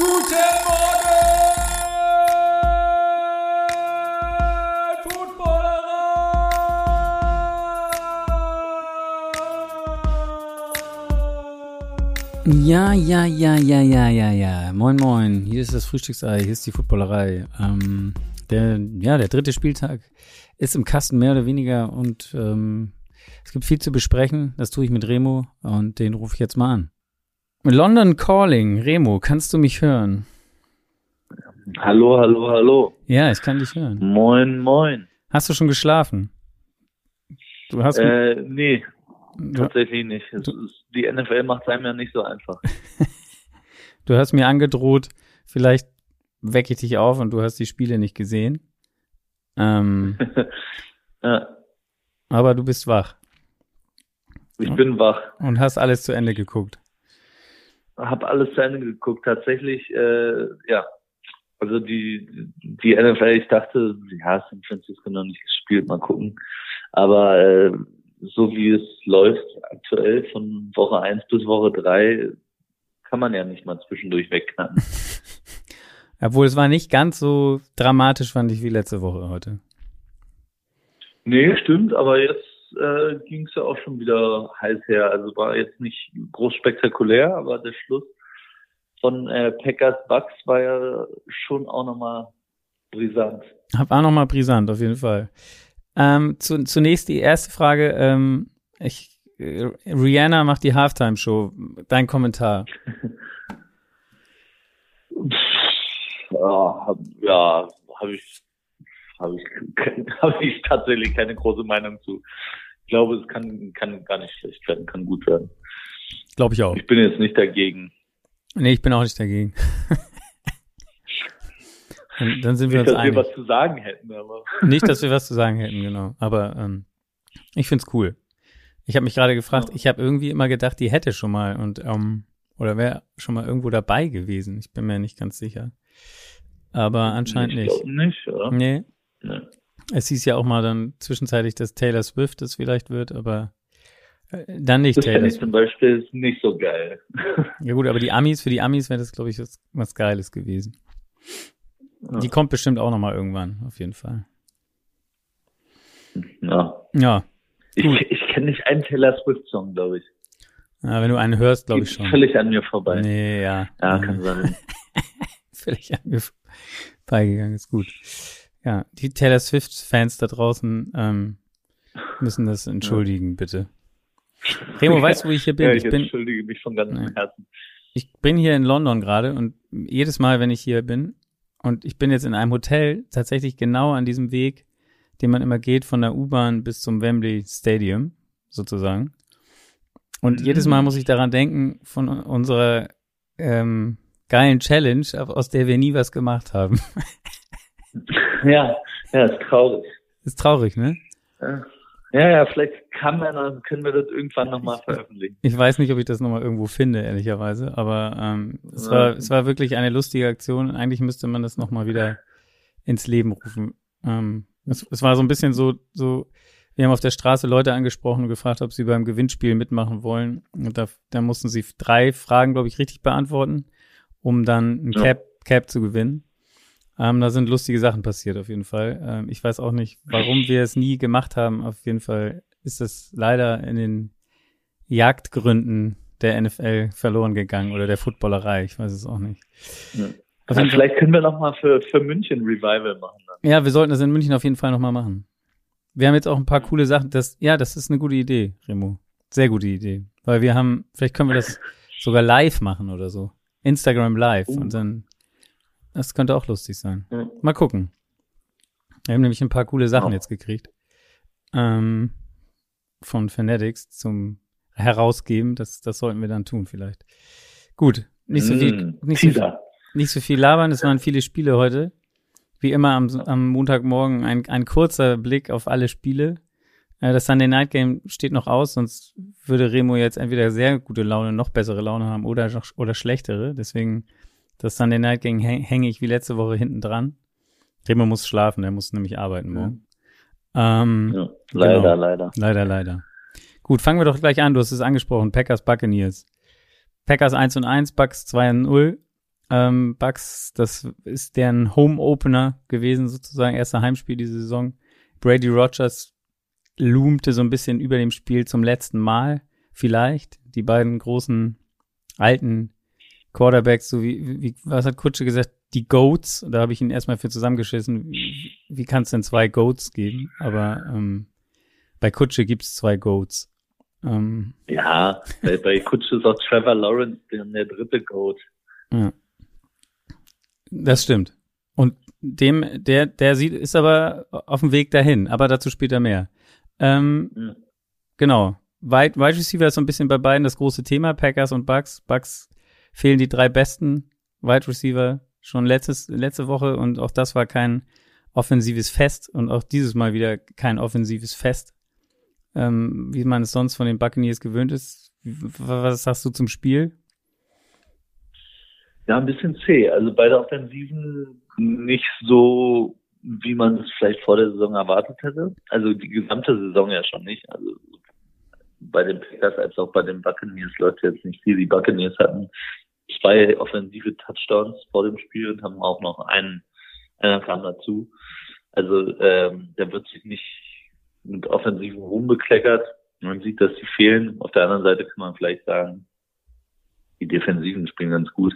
Guten Morgen, Footballerei! Ja, ja, ja, ja, ja, ja, ja. Moin, moin. Hier ist das Frühstücksei, hier ist die Footballerei. Ähm, der, ja, der dritte Spieltag ist im Kasten mehr oder weniger und ähm, es gibt viel zu besprechen. Das tue ich mit Remo und den rufe ich jetzt mal an. London Calling. Remo, kannst du mich hören? Hallo, hallo, hallo. Ja, ich kann dich hören. Moin, moin. Hast du schon geschlafen? Du hast Äh, nee, du, tatsächlich nicht. Es ist, die NFL macht es einem ja nicht so einfach. du hast mir angedroht, vielleicht wecke ich dich auf und du hast die Spiele nicht gesehen. Ähm, ja, aber du bist wach ich bin wach. und hast alles zu Ende geguckt. Hab alles zu Ende geguckt. Tatsächlich, äh, ja. Also die, die NFL, ich dachte, ja, San Francisco noch nicht gespielt, mal gucken. Aber äh, so wie es läuft aktuell von Woche 1 bis Woche 3, kann man ja nicht mal zwischendurch wegknacken. Obwohl es war nicht ganz so dramatisch, fand ich, wie letzte Woche heute. Nee, stimmt, aber jetzt äh, ging es ja auch schon wieder heiß her. Also war jetzt nicht groß spektakulär, aber der Schluss von äh, Packers Bucks war ja schon auch nochmal brisant. Hab auch nochmal brisant, auf jeden Fall. Ähm, zu, zunächst die erste Frage. Ähm, ich, äh, Rihanna macht die Halftime-Show. Dein Kommentar. Ja, hab, ja, habe ich, habe ich, hab ich tatsächlich keine große Meinung zu. Ich glaube, es kann, kann gar nicht schlecht werden, kann gut werden. Glaube ich auch. Ich bin jetzt nicht dagegen. Nee, ich bin auch nicht dagegen. dann, dann sind wir Nicht, uns dass wir einig. was zu sagen hätten, aber Nicht, dass wir was zu sagen hätten, genau. Aber ähm, ich find's cool. Ich habe mich gerade gefragt, Ja. ich habe irgendwie immer gedacht, die hätte schon mal und ähm, oder wäre schon mal irgendwo dabei gewesen. Ich bin mir nicht ganz sicher. Aber anscheinend ich nicht. nicht, oder? Nee. Es hieß ja auch mal dann zwischenzeitlich, dass Taylor Swift es vielleicht wird, aber äh, dann nicht Das Taylor Swift. zum Beispiel nicht so geil. Ja gut, aber die Amis, für die Amis wäre das, glaube ich, was, was Geiles gewesen. Die Ja. kommt bestimmt auch noch mal irgendwann, auf jeden Fall. Ja. Ja, Ich, ich kenne nicht einen Taylor Swift-Song, glaube ich. ja wenn du einen hörst, glaube ich schon. Völlig an mir vorbei. Nee, ja. Ja, kann sein. völlig an mir vorbeigegangen, ist gut. Ja, die Taylor Swift-Fans da draußen ähm, müssen das entschuldigen, bitte. Remo, weißt du, wo ich hier bin? Ja, ich ich bin, entschuldige mich von ganzem. Herzen. ich bin hier in London gerade und jedes Mal, wenn ich hier bin, und ich bin jetzt in einem Hotel, tatsächlich genau an diesem Weg, den man immer geht von der U-Bahn bis zum Wembley Stadium, sozusagen. Und Mhm. jedes Mal muss ich daran denken, von unserer ähm, geilen Challenge, aus der wir nie was gemacht haben. Ja, ja, ist traurig. Ist traurig, ne? Ja, ja, ja vielleicht kann man, dann können wir das irgendwann nochmal veröffentlichen. Ich weiß nicht, ob ich das nochmal irgendwo finde, ehrlicherweise, aber ähm, es, Ja. war, es war wirklich eine lustige Aktion. Eigentlich müsste man das nochmal wieder ins Leben rufen. Ähm, es, es war so ein bisschen so, so, wir haben auf der Straße Leute angesprochen und gefragt, ob sie beim Gewinnspiel mitmachen wollen. Und da, da mussten sie drei Fragen, glaube ich, richtig beantworten, um dann ein. Cap, Cap zu gewinnen. Ähm, da sind lustige Sachen passiert, auf jeden Fall. Ähm, ich weiß auch nicht, warum wir es nie gemacht haben. Auf jeden Fall ist es leider in den Jagdgründen der NFL verloren gegangen oder der Footballerei. Ich weiß es auch nicht. Ja. Fall, vielleicht können wir nochmal für, für München Revival machen. Dann. ja, wir sollten das in München auf jeden Fall nochmal machen. Wir haben jetzt auch ein paar coole Sachen. Das, ja, das ist eine gute Idee, Remo. Sehr gute Idee. Weil wir haben, vielleicht können wir das sogar live machen oder so. Instagram live. Uh. Und dann, das könnte auch lustig sein. Ja. Mal gucken. Wir haben nämlich ein paar coole Sachen Ja. jetzt gekriegt. Ähm, von Fanatics zum Herausgeben. Das, das sollten wir dann tun vielleicht. Gut. Nicht so viel, Mm, nicht so viel, nicht so viel labern. Es waren viele Spiele heute. Wie immer am, am Montagmorgen ein, ein kurzer Blick auf alle Spiele. Äh, Das Sunday Night Game steht noch aus, sonst würde Remo jetzt entweder sehr gute Laune, noch bessere Laune haben oder, oder schlechtere. Deswegen das Sunday Night Game häng- hänge ich wie letzte Woche hinten dran. Remo muss schlafen, er muss nämlich arbeiten morgen. Ähm, Ja, leider, Genau. leider. Leider, leider. Gut, fangen wir doch gleich an. Du hast es angesprochen. Packers Buccaneers. Packers 1 und 1, Bucks 2 und 0. ähm, Bucks, das ist deren Home-Opener gewesen, sozusagen, erster Heimspiel diese Saison. Brady Rogers loomte so ein bisschen über dem Spiel zum letzten Mal, vielleicht. Die beiden großen alten Quarterbacks, so wie, wie was hat Kutsche gesagt, die Goats, da habe ich ihn erstmal für zusammengeschissen. Wie, wie kann es denn zwei Goats geben? Aber ähm, bei Kutsche gibt es zwei Goats. Ähm, ja, bei, bei Kutsche ist auch Trevor Lawrence der, der dritte Goat. Ja. Das stimmt. Und dem, der, der sieht, ist aber auf dem Weg dahin, aber dazu später mehr. Ähm, Mhm. Genau. Wide, Wide Receiver ist so ein bisschen bei beiden das große Thema, Packers und Bucks. Bucks fehlen die drei besten Wide Receiver schon letztes, letzte Woche und auch das war kein offensives Fest und auch dieses Mal wieder kein offensives Fest, ähm, wie man es sonst von den Buccaneers gewöhnt ist. Was sagst du zum Spiel? Ja, ein bisschen zäh. Also beide Offensiven nicht so, wie man es vielleicht vor der Saison erwartet hätte. Also die gesamte Saison ja schon nicht. Also bei den Packers als auch bei den Buccaneers läuft jetzt nicht viel. Die Buccaneers hatten zwei offensive Touchdowns vor dem Spiel und haben auch noch einen, einer kam dazu. Also ähm, der wird sich nicht mit offensiven Ruhm bekleckert. Man sieht, dass sie fehlen. Auf der anderen Seite kann man vielleicht sagen, die Defensiven spielen ganz gut.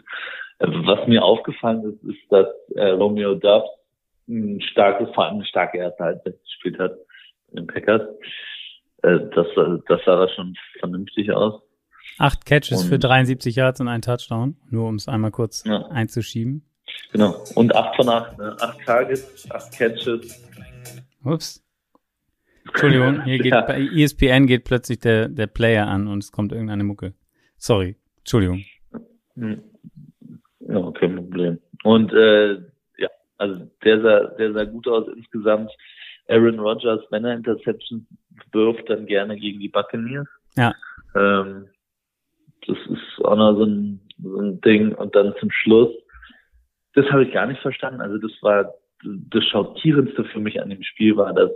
Äh, Was mir aufgefallen ist, ist, dass äh, Romeo Dubs ein starkes, vor allem eine starke erste Halbzeit gespielt hat in den Packers. Äh, das, äh, das sah da schon vernünftig aus. Acht Catches Und- für 73 Yards und ein Touchdown, nur um es einmal kurz Ja. einzuschieben. Genau. Und acht von acht, ne? acht Targets, acht Catches. Ups. Entschuldigung, hier geht Ja. bei ESPN geht plötzlich der, der Player an und es kommt irgendeine Mucke. Sorry, Entschuldigung. Hm. Ja, kein Problem. Und äh, ja, also der sah, der sah gut aus insgesamt. Aaron Rodgers, wenn er Interception wirft, dann gerne gegen die Buccaneers. Ja. Ähm, das ist auch noch so ein, so ein Ding. Und dann zum Schluss, das habe ich gar nicht verstanden. Also das war das Schockierendste für mich an dem Spiel war, dass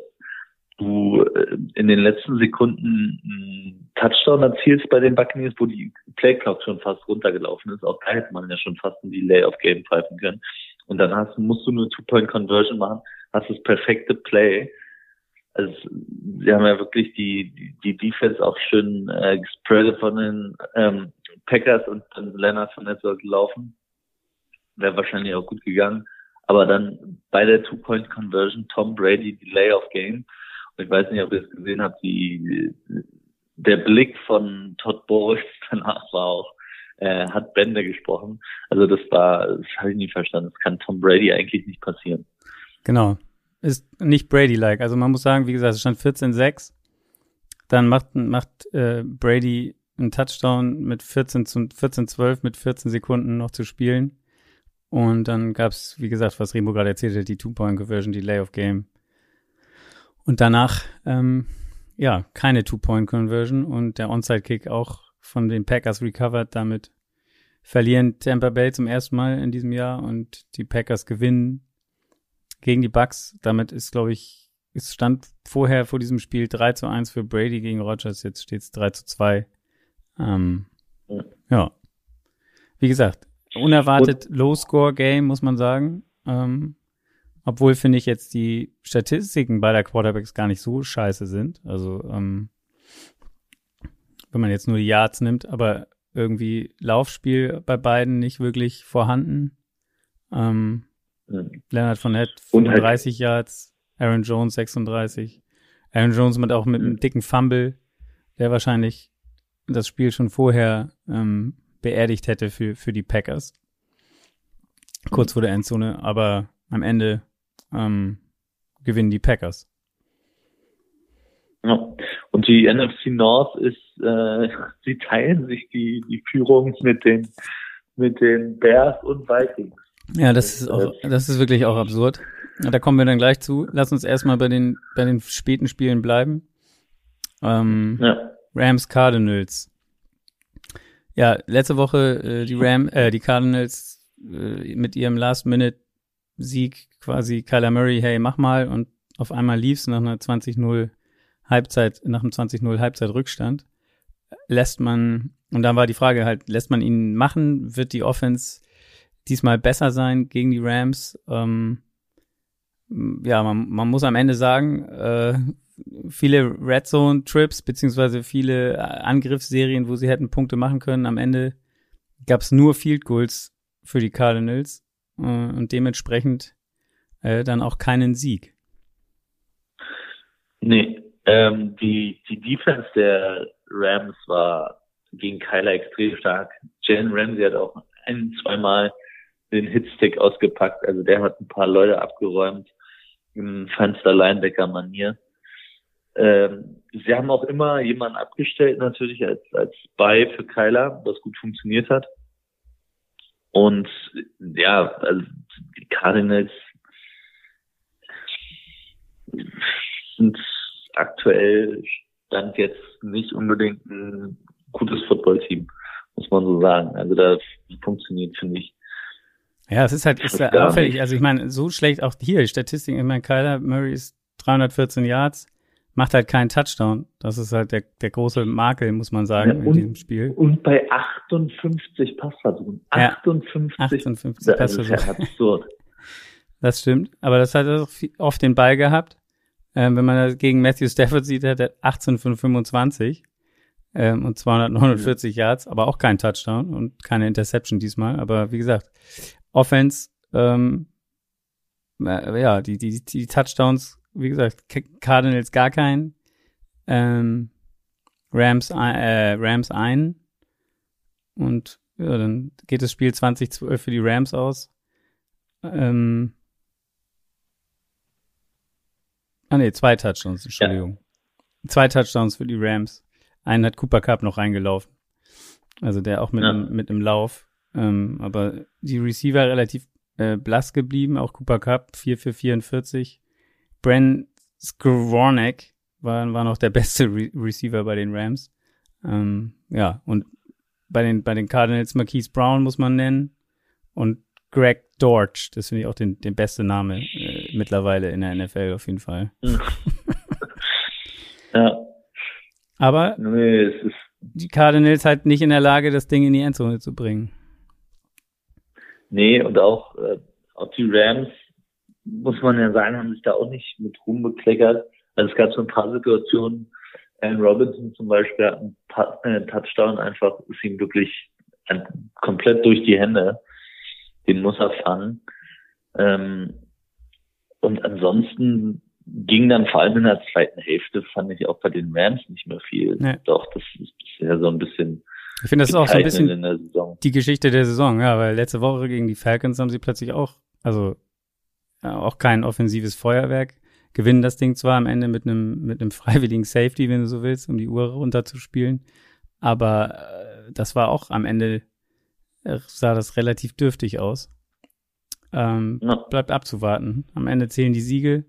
du äh, in den letzten Sekunden einen Touchdown erzielst bei den Buccaneers, wo die Playclock schon fast runtergelaufen ist. Auch da hätte man ja schon fast ein Delay auf Game pfeifen können. Und dann hast, musst du nur Two-Point-Conversion machen, hast das perfekte Play. Also sie haben ja wirklich die, die, die Defense auch schön äh, gespreadet von den ähm, Packers und dann Leonard von der sollte laufen. Wäre wahrscheinlich auch gut gegangen. Aber dann bei der Two-Point-Conversion Tom Brady Delay of Game. Und ich weiß nicht, ob ihr es gesehen habt, die, der Blick von Todd Bowles danach war auch, äh, hat Bände gesprochen. Also das war, das habe ich nie verstanden. Das kann Tom Brady eigentlich nicht passieren. Genau. Ist nicht Brady-like. Also man muss sagen, wie gesagt, es stand 14-6. Dann macht, macht äh, Brady einen Touchdown mit 14 zu 14-12 mit 14 Sekunden noch zu spielen. Und dann gab's, wie gesagt, was Remo gerade erzählt hat, die Two-Point-Conversion, die Lay-of-Game. Und danach, ähm, ja, keine Two-Point-Conversion und der Onside-Kick auch von den Packers recovered. Damit verlieren Tampa Bay zum ersten Mal in diesem Jahr und die Packers gewinnen gegen die Bucks. Damit ist, glaube ich, es stand vorher vor diesem Spiel 3 zu 1 für Brady gegen Rogers, jetzt steht es 3 zu 2. Ähm, Ja. ja. Wie gesagt, unerwartet Low-Score-Game, muss man sagen. Ähm, obwohl, finde ich, jetzt die Statistiken beider Quarterbacks gar nicht so scheiße sind. Also, ähm, wenn man jetzt nur die Yards nimmt, aber irgendwie Laufspiel bei beiden nicht wirklich vorhanden. Ähm, Mhm. Leonard Und halt- 35 Yards, Aaron Jones 36. Aaron Jones mit auch mit einem Mhm. dicken Fumble, der wahrscheinlich das Spiel schon vorher ähm, beerdigt hätte für, für die Packers. Kurz vor der Endzone, aber am Ende ähm, gewinnen die Packers. Ja. Und die NFC North ist, äh, sie teilen sich die, die Führung mit den, mit den Bears und Vikings. Ja, das ist auch, das ist wirklich auch absurd. Da kommen wir dann gleich zu. Lass uns erstmal bei den, bei den späten Spielen bleiben. Ähm, Ja. Rams Cardinals. Ja, letzte Woche äh, die Ram, äh, die Cardinals äh, mit ihrem Last-Minute-Sieg quasi Kyler Murray, hey, mach mal und auf einmal lief's nach einer 20-0 Halbzeit, nach einem 20-0 Halbzeitrückstand. Lässt man, und dann war die Frage halt, lässt man ihn machen? Wird die Offense diesmal besser sein gegen die Rams. Ähm, ja, man, man muss am Ende sagen, äh, viele Red Zone Trips beziehungsweise viele äh, Angriffsserien, wo sie hätten Punkte machen können. Am Ende gab es nur Field Goals für die Cardinals äh, und dementsprechend äh, dann auch keinen Sieg. Nee, ähm, die, die Defense der Rams war gegen Kyler extrem stark. Jalen Ramsey hat auch ein, zweimal den Hitstick ausgepackt. Also der hat ein paar Leute abgeräumt im Fenster-Linebacker-Manier. Ähm, sie haben auch immer jemanden abgestellt, natürlich als, als Spy für Kyler, was gut funktioniert hat. Und ja, also die Cardinals sind aktuell stand jetzt nicht unbedingt ein gutes Footballteam, muss man so sagen. Also da funktioniert, finde ich. Ja, es ist halt ist ja auffällig. Also ich meine, so schlecht auch hier, die Statistik, ich meine, Kyler Murray ist 314 Yards, macht halt keinen Touchdown. Das ist halt der, der große Makel, muss man sagen, ja, und, in diesem Spiel. Und bei 58 Passversuchen. 58, ja, 58 Passversuche. Das ist ja absurd. Das stimmt. Aber das hat er auch oft den Ball gehabt. Ähm, wenn man das gegen Matthew Stafford sieht, hat er 18 von 25 ähm, und 249 mhm. Yards, aber auch kein Touchdown und keine Interception diesmal. Aber wie gesagt, Offense, ähm, äh, ja, die, die, die Touchdowns, wie gesagt, Cardinals gar keinen, ähm, Rams, äh, Rams ein und ja, dann geht das Spiel 2012 für die Rams aus. Ähm, Ah nee, zwei Touchdowns, Entschuldigung. Ja. Zwei Touchdowns für die Rams. Einen hat Cooper Cup noch reingelaufen. Also der auch mit, ja. einem, mit einem Lauf. Ähm, aber die Receiver relativ äh, blass geblieben, auch Cooper Cup 4 für 44. Bren Skowronek war, war noch der beste Re Receiver bei den Rams. Ähm, ja, und bei den, bei den Cardinals Marquise Brown muss man nennen. Und Greg Dortch, das finde ich auch den, den beste Name äh, mittlerweile in der NFL auf jeden Fall. ja. Aber nee, die Cardinals halt nicht in der Lage, das Ding in die Endzone zu bringen. Nee, und auch, äh, auch die Rams, muss man ja sagen, haben sich da auch nicht mit Ruhm bekleckert. Also es gab so ein paar Situationen, Alan Robinson zum Beispiel hat einen, einen Touchdown einfach, ist ihm wirklich ein, komplett durch die Hände den muss er fangen. Ähm, und ansonsten ging dann vor allem in der zweiten Hälfte, fand ich auch bei den Rams nicht mehr viel. Nee. Doch, das ist bisher so ein bisschen. Ich finde, das ist auch so ein bisschen die Geschichte der Saison, ja, weil letzte Woche gegen die Falcons haben sie plötzlich auch, also ja, auch kein offensives Feuerwerk, gewinnen das Ding zwar am Ende mit einem mit einem freiwilligen Safety, wenn du so willst, um die Uhr runterzuspielen, aber äh, das war auch am Ende sah das relativ dürftig aus. Ähm, ja. Bleibt abzuwarten. Am Ende zählen die Siege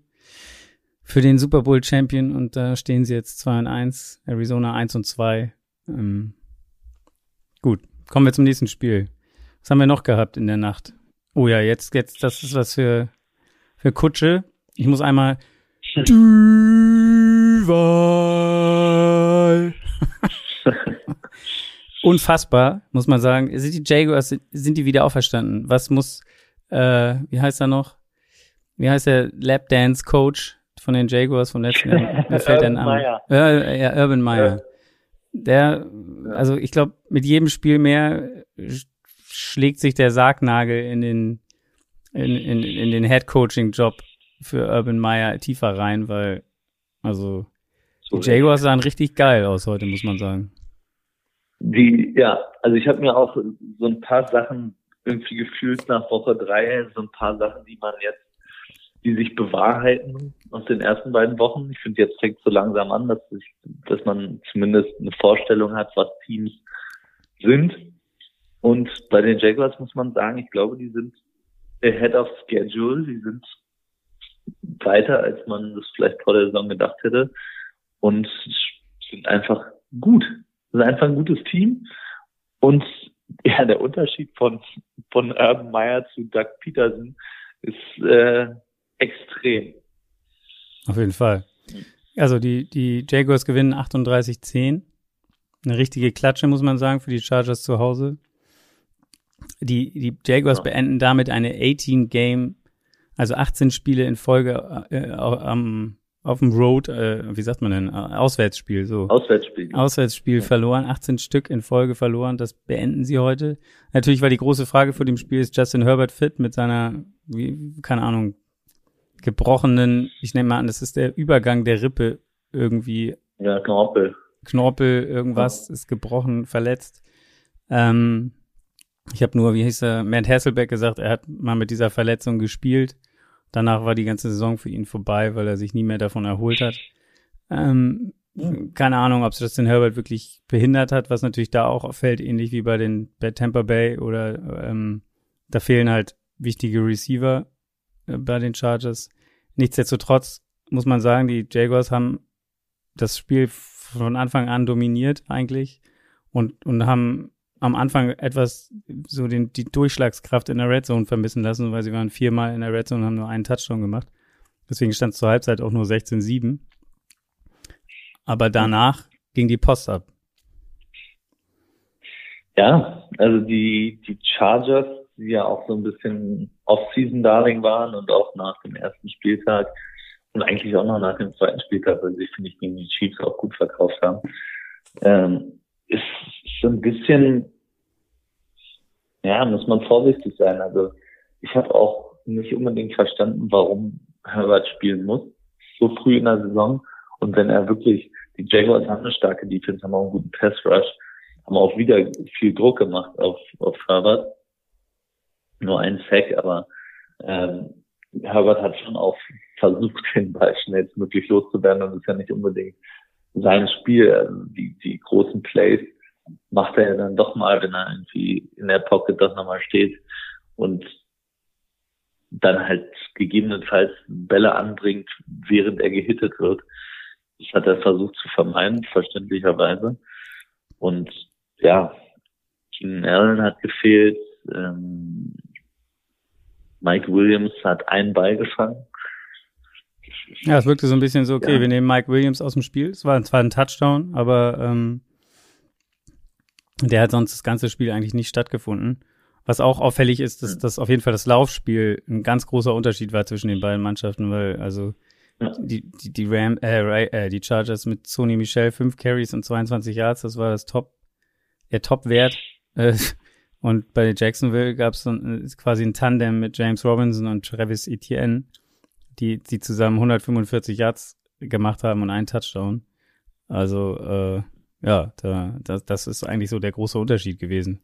für den Super Bowl Champion und da stehen sie jetzt 2 und 1, Arizona 1 und 2. Ähm, gut, kommen wir zum nächsten Spiel. Was haben wir noch gehabt in der Nacht? Oh ja, jetzt, jetzt, das ist was für, für Kutsche. Ich muss einmal Duval. unfassbar, muss man sagen. Sind die Jaguars, sind die wieder auferstanden? Was muss, äh, wie heißt er noch? Wie heißt der Lapdance Coach von den Jaguars vom letzten Jahr? Mir fällt der Name. Äh, ja, Urban Meyer. Der, also ich glaube, mit jedem Spiel mehr schlägt sich der Sargnagel in den, in, in, in den Head Coaching Job für Urban Meyer tiefer rein, weil, also, die Jaguars sahen richtig geil aus heute, muss man sagen. Die, ja, also ich habe mir auch so ein paar Sachen irgendwie gefühlt nach Woche drei, so ein paar Sachen, die man jetzt, die sich bewahrheiten aus den ersten beiden Wochen. Ich finde, jetzt fängt so langsam an, dass, ich, dass man zumindest eine Vorstellung hat, was Teams sind. Und bei den Jaguars muss man sagen, ich glaube, die sind ahead of schedule, die sind weiter, als man das vielleicht vor der Saison gedacht hätte und sind einfach gut. Das ist einfach ein gutes Team. Und ja, der Unterschied von, von Urban Meyer zu Doug Peterson ist äh, extrem. Auf jeden Fall. Also die, die Jaguars gewinnen 38-10. Eine richtige Klatsche, muss man sagen, für die Chargers zu Hause. die, die Jaguars ja. beenden damit eine 18-Game, also 18 Spiele in Folge äh, am, auf dem Road, äh, wie sagt man denn, Auswärtsspiel, so. Auswärtsspiel. Auswärtsspiel ja. verloren, 18 Stück in Folge verloren, das beenden sie heute. Natürlich war die große Frage vor dem Spiel, ist Justin Herbert fit mit seiner, wie, keine Ahnung, gebrochenen, ich nehme mal an, das ist der Übergang der Rippe irgendwie. Ja, Knorpel. Knorpel, irgendwas ja. ist gebrochen, verletzt. Ähm, ich habe nur, wie hieß er, Matt Hasselbeck gesagt, er hat mal mit dieser Verletzung gespielt. Danach war die ganze Saison für ihn vorbei, weil er sich nie mehr davon erholt hat. Ähm, keine Ahnung, ob es Justin Herbert wirklich behindert hat, was natürlich da auch auffällt, ähnlich wie bei den bei Tampa Bay oder ähm, da fehlen halt wichtige Receiver bei den Chargers. Nichtsdestotrotz muss man sagen, die Jaguars haben das Spiel von Anfang an dominiert eigentlich und, und haben am Anfang etwas so den, die Durchschlagskraft in der Red Zone vermissen lassen, weil sie waren viermal in der Red Zone und haben nur einen Touchdown gemacht. Deswegen stand es zur Halbzeit auch nur 16-7. Aber danach ging die Post ab. Ja, also die, die Chargers, ja auch so ein bisschen Off-Season-Darling waren und auch nach dem ersten Spieltag und eigentlich auch noch nach dem zweiten Spieltag, weil sie, finde ich, gegen die Chiefs auch gut verkauft haben, ähm, ist so ein bisschen, ja, muss man vorsichtig sein. Also ich habe auch nicht unbedingt verstanden, warum Herbert spielen muss, so früh in der Saison. Und wenn er wirklich, die Jaguars haben eine starke Defense, haben auch einen guten Pass Rush, haben auch wieder viel Druck gemacht auf, auf Herbert. Nur ein Sack, aber ähm, Herbert hat schon auch versucht, den Ball schnellstmöglich loszuwerden und das ist ja nicht unbedingt sein Spiel. Also die, die großen Plays macht er ja dann doch mal, wenn er irgendwie in der Pocket doch nochmal steht und dann halt gegebenenfalls Bälle anbringt, während er gehittet wird. Das hat er versucht zu vermeiden, verständlicherweise. Und ja, Keenan Allen hat gefehlt, ähm, Mike Williams hat einen Ball gefangen. Ja, es wirkte so ein bisschen so, okay, ja. wir nehmen Mike Williams aus dem Spiel. Es war zwar ein Touchdown, aber ähm, der hat sonst das ganze Spiel eigentlich nicht stattgefunden. Was auch auffällig ist, dass, dass auf jeden Fall das Laufspiel ein ganz großer Unterschied war zwischen den beiden Mannschaften, weil also die, die, die Ram, äh, äh, die Chargers mit Sony Michel, fünf Carries und 22 Yards, das war das Top, der Top-Wert. Äh, und bei Jacksonville gab es äh, quasi ein Tandem mit James Robinson und Travis Etienne, die, die zusammen 145 Yards gemacht haben und einen Touchdown. Also äh, ja, da, das, das ist eigentlich so der große Unterschied gewesen.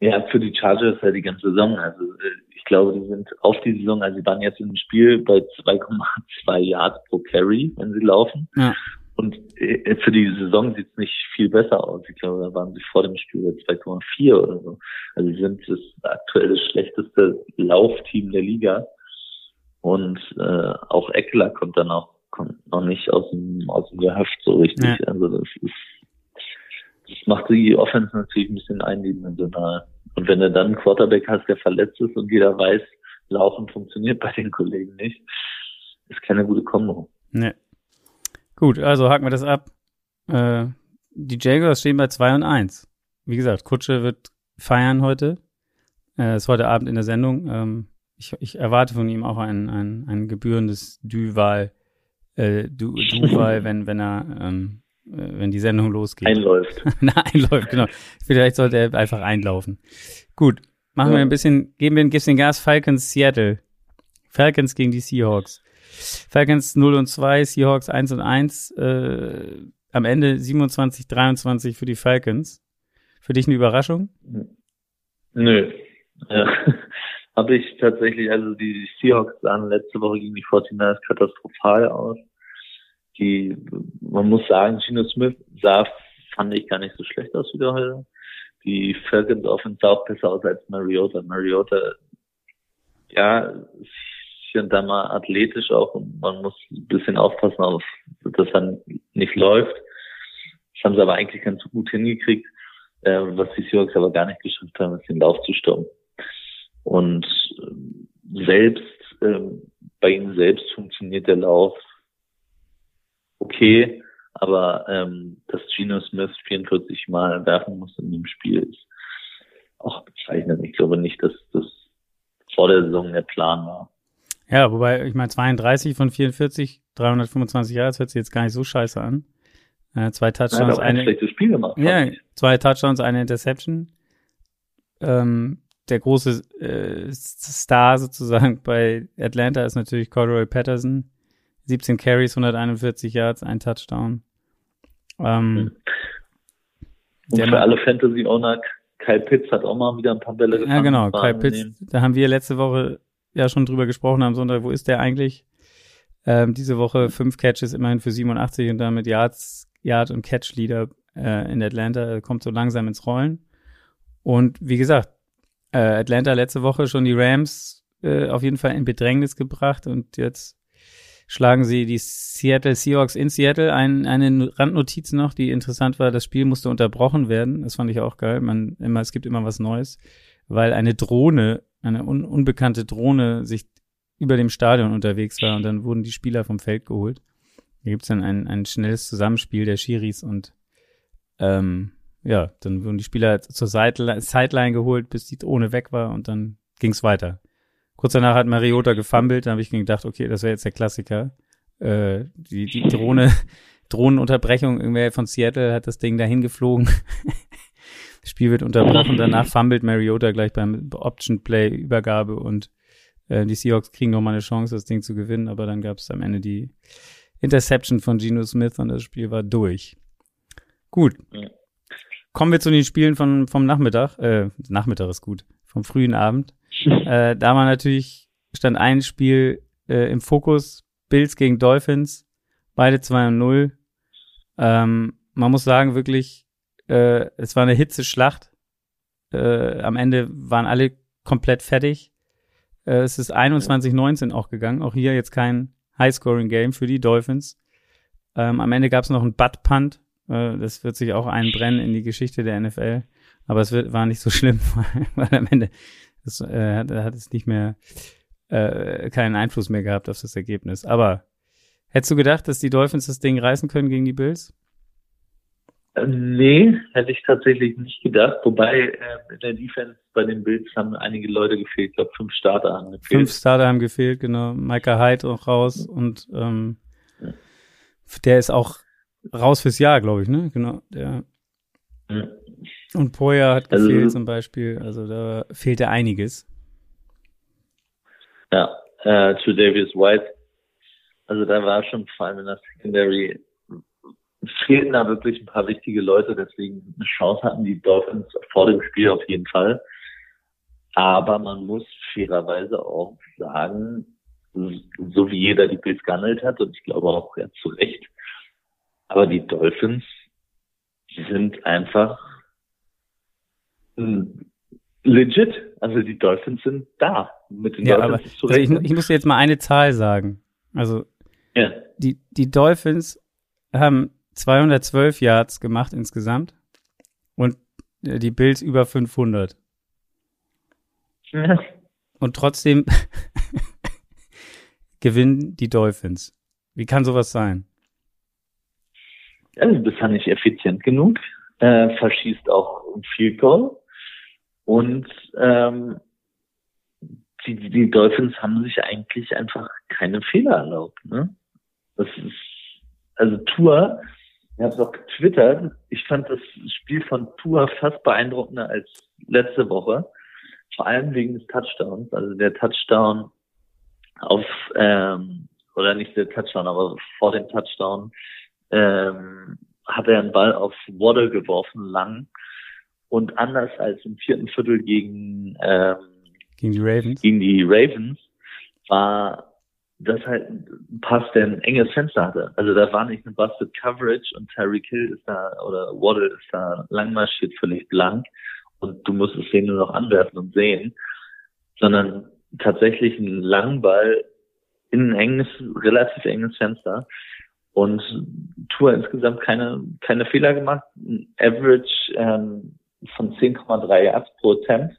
Ja, für die Chargers ja die ganze Saison. Also äh, ich glaube, die sind auf die Saison, also sie waren jetzt im Spiel bei 2,2 Yards pro Carry, wenn sie laufen. Ja. Und äh, für die Saison sieht es nicht viel besser aus. Ich glaube, da waren sie vor dem Spiel bei 2,4 oder so. Also sie sind das aktuell das schlechteste Laufteam der Liga. Und äh, auch Eckler kommt dann auch kommt noch nicht aus dem aus dem Gehöft so richtig. Ja. Also das ist das macht die Offense natürlich ein bisschen eindimensional. Und wenn du dann einen Quarterback hast, der verletzt ist und jeder weiß, Laufen funktioniert bei den Kollegen nicht, ist keine gute Kombo. Nee. Gut, also haken wir das ab. Äh, die Jaguars stehen bei 2 und 1. Wie gesagt, Kutsche wird feiern heute. Äh, ist heute Abend in der Sendung. Ähm, ich, ich erwarte von ihm auch ein, ein, ein gebührendes Duval, äh, du, Duval, wenn, wenn er, ähm, äh, wenn die Sendung losgeht. Einläuft. Na, einläuft, genau. Vielleicht sollte er einfach einlaufen. Gut, machen ja. wir ein bisschen, geben wir ein bisschen Gas. Falcons Seattle. Falcons gegen die Seahawks. Falcons 0 und 2, Seahawks 1 und 1. Äh, am Ende 27, 23 für die Falcons. Für dich eine Überraschung? Nö. Ja. Habe ich tatsächlich, also die Seahawks sahen letzte Woche gegen die 49ers katastrophal aus. Die, man muss sagen, Gino Smith sah, fand ich gar nicht so schlecht aus wieder heute. Die Falcons Offense sah auch besser aus als Mariota. Mariota, ja, hier und da mal athletisch auch und man muss ein bisschen aufpassen auf, dass er nicht läuft. Das haben sie aber eigentlich ganz gut hingekriegt. Äh, was die Seahawks aber gar nicht geschafft haben, ist den Lauf zu stoppen. Und äh, selbst äh, bei ihnen selbst funktioniert der Lauf okay, aber ähm, dass Geno Smith 44 Mal werfen muss in dem Spiel ist auch abzeichnen. Ich glaube nicht, dass das vor der Saison der Plan war. Ja, wobei, ich meine, 32 von 44, 325 Jahre, das hört sich jetzt gar nicht so scheiße an. Äh, zwei Touchdowns, ein eine, schlechtes Spiel gemacht. ja, zwei Touchdowns, eine Interception. Ähm, der große äh, Star sozusagen bei Atlanta ist natürlich Cordero Patterson. 17 Carries, 141 Yards, ein Touchdown. Ähm, Und der für alle Fantasy-Owner, Kyle Pitts hat auch mal wieder ein paar Bälle gefangen. Ja, genau. Angenehm. Pitts, da haben wir letzte Woche ja schon drüber gesprochen am Sonntag. Wo ist der eigentlich? Ähm, diese Woche fünf Catches immerhin für 87 und damit Yards, Yard und Catch Leader äh, in Atlanta. Er kommt so langsam ins Rollen. Und wie gesagt, äh, Atlanta letzte Woche schon die Rams äh, auf jeden Fall in Bedrängnis gebracht und jetzt schlagen sie die Seattle Seahawks in Seattle. Ein, eine Randnotiz noch, die interessant war, das Spiel musste unterbrochen werden. Das fand ich auch geil. Man immer, es gibt immer was Neues, weil eine Drohne, eine un, unbekannte Drohne sich über dem Stadion unterwegs war und dann wurden die Spieler vom Feld geholt. Hier gibt's dann ein, ein schnelles Zusammenspiel der Schiris und ähm, ja, dann wurden die Spieler zur Sideline geholt, bis die Drohne weg war und dann ging's weiter. Kurz danach hat Mariota gefummelt, da habe ich gedacht, okay, das wäre jetzt der Klassiker. Äh, die, die Drohne, Drohnenunterbrechung, irgendwer von Seattle hat das Ding dahin geflogen. das Spiel wird unterbrochen, danach fummelt Mariota gleich beim Option Play Übergabe und äh, die Seahawks kriegen noch mal eine Chance, das Ding zu gewinnen, aber dann gab es am Ende die Interception von Geno Smith und das Spiel war durch. Gut. Kommen wir zu den Spielen von, vom Nachmittag. Äh, Nachmittag ist gut. Vom frühen Abend. Äh, da war natürlich, stand ein Spiel äh, im Fokus. Bills gegen Dolphins. Beide 2 und 0. Ähm, man muss sagen, wirklich, äh, es war eine Hitzeschlacht. Äh, am Ende waren alle komplett fertig. Äh, es ist 21-19 auch gegangen. Auch hier jetzt kein High-Scoring-Game für die Dolphins. Ähm, am Ende gab es noch einen Butt-Punt. Äh, das wird sich auch einbrennen in die Geschichte der NFL. Aber es wird, war nicht so schlimm, weil, am Ende das, äh, hat, hat es nicht mehr äh, keinen Einfluss mehr gehabt auf das Ergebnis. Aber hättest du gedacht, dass die Dolphins das Ding reißen können gegen die Bills? Äh, Nee, hätte ich tatsächlich nicht gedacht. Wobei äh, in der Defense bei den Bills haben einige Leute gefehlt. Ich glaube, fünf Starter haben gefehlt. Fünf Starter haben gefehlt, genau. Micah Hyde auch raus und ähm, Ja. der ist auch raus fürs Jahr, glaube ich, ne? Genau. Der Mhm. und Poya hat Also- gefehlt zum Beispiel. Also da fehlte einiges. Ja, äh, zu Davis White. Also da war schon vor allem in der Secondary fehlten da wirklich ein paar wichtige Leute, deswegen eine Chance hatten die Dolphins vor dem Spiel auf jeden Fall. Aber man muss fairerweise auch sagen, so wie jeder die Bills gehandelt hat, und ich glaube auch ja, zu Recht, aber die Dolphins sind einfach legit. Also die Dolphins sind da. Mit den Ja, aber Dolphins also ich, rechnen. ich muss jetzt mal eine Zahl sagen. Also ja. die, die Dolphins haben 212 Yards gemacht insgesamt und äh, die Bills über 500. Ja. Und trotzdem gewinnen die Dolphins. Wie kann sowas sein? Also das fand ich effizient genug. Äh, verschießt auch ein Field Goal. Und ähm, die, die Dolphins haben sich eigentlich einfach keine Fehler erlaubt. Ne? Das ist also Tour, ich habe es auch getwittert, ich fand das Spiel von Tour fast beeindruckender als letzte Woche. Vor allem wegen des Touchdowns. Also der Touchdown auf, ähm, oder nicht der Touchdown, aber vor dem Touchdown ähm, hat er einen Ball auf Waddle geworfen, lang. Und anders als im vierten Viertel gegen, ähm, Gegen die Ravens? gegen die Ravens war das halt ein Pass, der ein enges Fenster hatte. Also da war nicht eine Busted Coverage und Tyreek Hill ist da oder Waddle ist da langmarschiert völlig blank und du musst es den nur noch anwerfen und sehen, sondern tatsächlich einen langen Ball in ein enges, relativ enges Fenster und Tour insgesamt keine, keine Fehler gemacht. Ein Average ähm, von 10,3 Yards pro Attempt,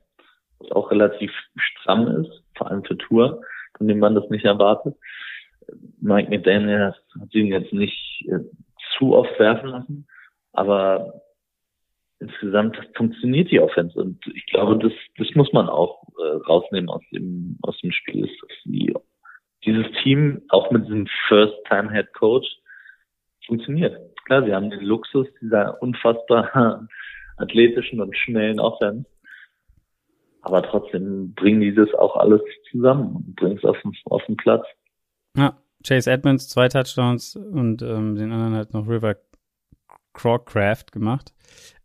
was auch relativ stramm ist, vor allem für Tour, von dem man das nicht erwartet. Mike McDaniel hat ihn jetzt nicht äh, zu oft werfen lassen, aber insgesamt funktioniert die Offense und ich glaube, das, das muss man auch äh, rausnehmen aus dem, aus dem Spiel, ist, dass die, dieses Team auch mit diesem First-Time-Head Coach funktioniert. Klar, sie haben den Luxus dieser unfassbar athletischen und schnellen Offense, aber trotzdem bringen die das auch alles zusammen und bringen es auf, auf den Platz. Ja, Chase Edmonds, zwei Touchdowns und ähm, den anderen hat noch River Crawcraft gemacht.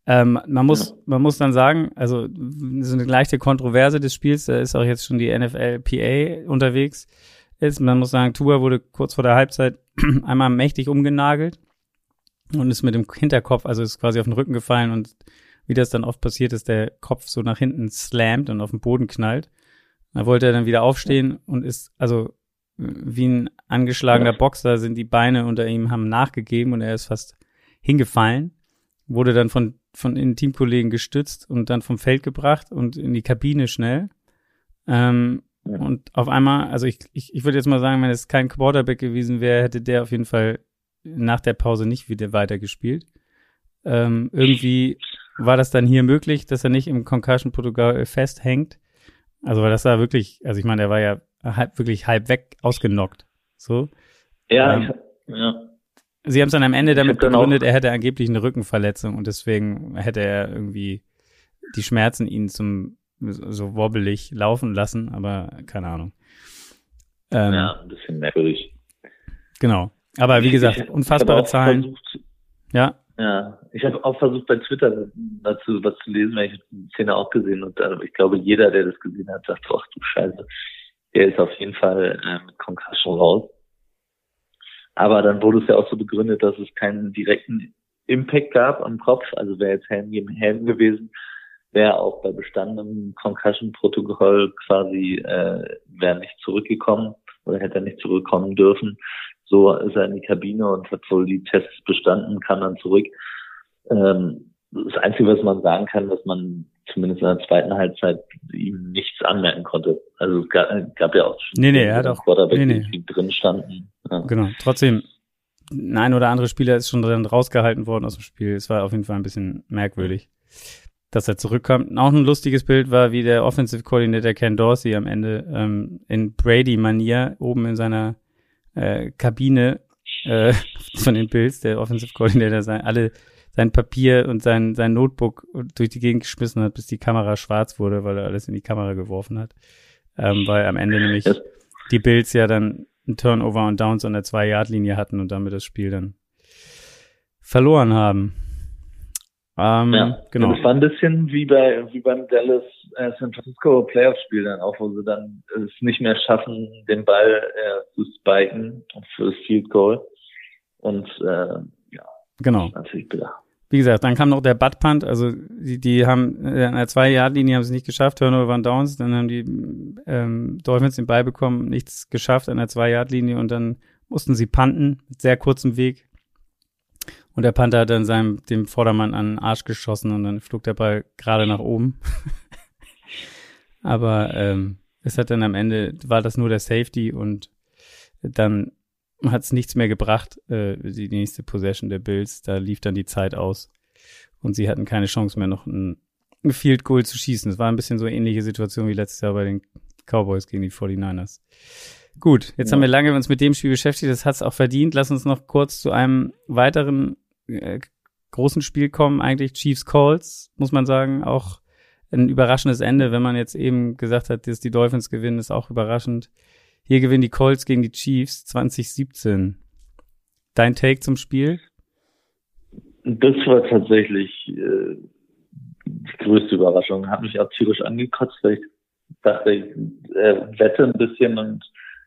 Ähm, man muss, ja. man muss dann sagen, also so eine leichte Kontroverse des Spiels, da ist auch jetzt schon die NFL PA unterwegs. Ist, man muss sagen, Tua wurde kurz vor der Halbzeit einmal mächtig umgenagelt und ist mit dem Hinterkopf, also ist quasi auf den Rücken gefallen und wie das dann oft passiert ist, der Kopf so nach hinten slammt und auf den Boden knallt. Da wollte er dann wieder aufstehen und ist, also wie ein angeschlagener Boxer sind die Beine unter ihm haben nachgegeben und er ist fast hingefallen, wurde dann von von den Teamkollegen gestützt und dann vom Feld gebracht und in die Kabine schnell. Ähm, ja. Und auf einmal, also ich, ich, ich würde jetzt mal sagen, wenn es kein Quarterback gewesen wäre, hätte der auf jeden Fall nach der Pause nicht wieder weitergespielt. Ähm, irgendwie war das dann hier möglich, dass er nicht im Concussion-Protokoll festhängt. Also, weil das war wirklich, also ich meine, er war ja halb, wirklich halb weg ausgenockt. So. Ja, ähm, ja. Sie haben es dann am Ende damit begründet, er hätte angeblich eine Rückenverletzung und deswegen hätte er irgendwie die Schmerzen ihn zum so wobbelig laufen lassen, aber keine Ahnung. Ähm, ja, ein bisschen merkwürdig. Genau. Aber wie gesagt, unfassbare Zahlen. Versucht, ja. Ja, ich habe auch versucht bei Twitter dazu was zu lesen, weil ich die Szene auch gesehen und äh, ich glaube, jeder, der das gesehen hat, sagt, ach du Scheiße, der ist auf jeden Fall äh, mit Concussion raus. Aber dann wurde es ja auch so begründet, dass es keinen direkten Impact gab am Kopf. Also wäre jetzt Helm gegen Helm gewesen, wäre auch bei bestandenem Concussion-Protokoll quasi, äh, wäre nicht zurückgekommen oder hätte nicht zurückkommen dürfen. So ist er in die Kabine und hat wohl die Tests bestanden, kam dann zurück. Ähm, das Einzige, was man sagen kann, dass man zumindest in der zweiten Halbzeit ihm nichts anmerken konnte. Also es gab, gab ja auch nee, nee, er hat auch Quarterback, nee, nee. die drin standen. Ja. Genau. Trotzdem, ein oder andere Spieler ist schon drin rausgehalten worden aus dem Spiel. Es war auf jeden Fall ein bisschen merkwürdig, dass er zurückkommt. Auch ein lustiges Bild war, wie der Offensive Coordinator Ken Dorsey am Ende ähm, in Brady-Manier oben in seiner äh, Kabine äh, von den Bills, der Offensive Coordinator, sein, alle sein Papier und sein, sein Notebook durch die Gegend geschmissen hat, bis die Kamera schwarz wurde, weil er alles in die Kamera geworfen hat. Ähm, weil am Ende nämlich die Bills ja dann ein Turnover und Downs an der Zwei-Yard-Linie hatten und damit das Spiel dann verloren haben. Ähm, ja, genau. Das war ein bisschen wie bei wie beim Dallas äh, San Francisco Playoff-Spiel dann auch, wo sie dann es nicht mehr schaffen, den Ball äh, zu spiken für das Field Goal. Und äh, ja, genau. natürlich bitter. Wie gesagt, dann kam noch der Butt Punt, also die, die haben äh, an der Zwei-Yard-Linie haben sie nicht geschafft, Turnover waren Downs, dann haben die ähm, Dolphins den Ball bekommen, nichts geschafft an der Zwei-Yard-Linie und dann mussten sie punten mit sehr kurzem Weg. Und der Panther hat dann seinem, dem Vordermann an den Arsch geschossen und dann flog der Ball gerade nach oben. Aber ähm, es hat dann am Ende, war das nur der Safety und dann hat es nichts mehr gebracht, äh, die nächste Possession der Bills. Da lief dann die Zeit aus und sie hatten keine Chance mehr, noch ein, ein Field Goal zu schießen. Es war ein bisschen so eine ähnliche Situation wie letztes Jahr bei den Cowboys gegen die 49ers. Gut, jetzt ja. haben wir lange uns mit dem Spiel beschäftigt. Das hat es auch verdient. Lass uns noch kurz zu einem weiteren äh, großen Spiel kommen. Eigentlich Chiefs Calls, muss man sagen. Auch ein überraschendes Ende, wenn man jetzt eben gesagt hat, dass die Dolphins gewinnen, ist auch überraschend. Hier gewinnen die Colts gegen die Chiefs 2017. Dein Take zum Spiel? Das war tatsächlich äh, die größte Überraschung. Hat mich auch tierisch angekotzt, weil ich dachte, ich äh, wette ein bisschen und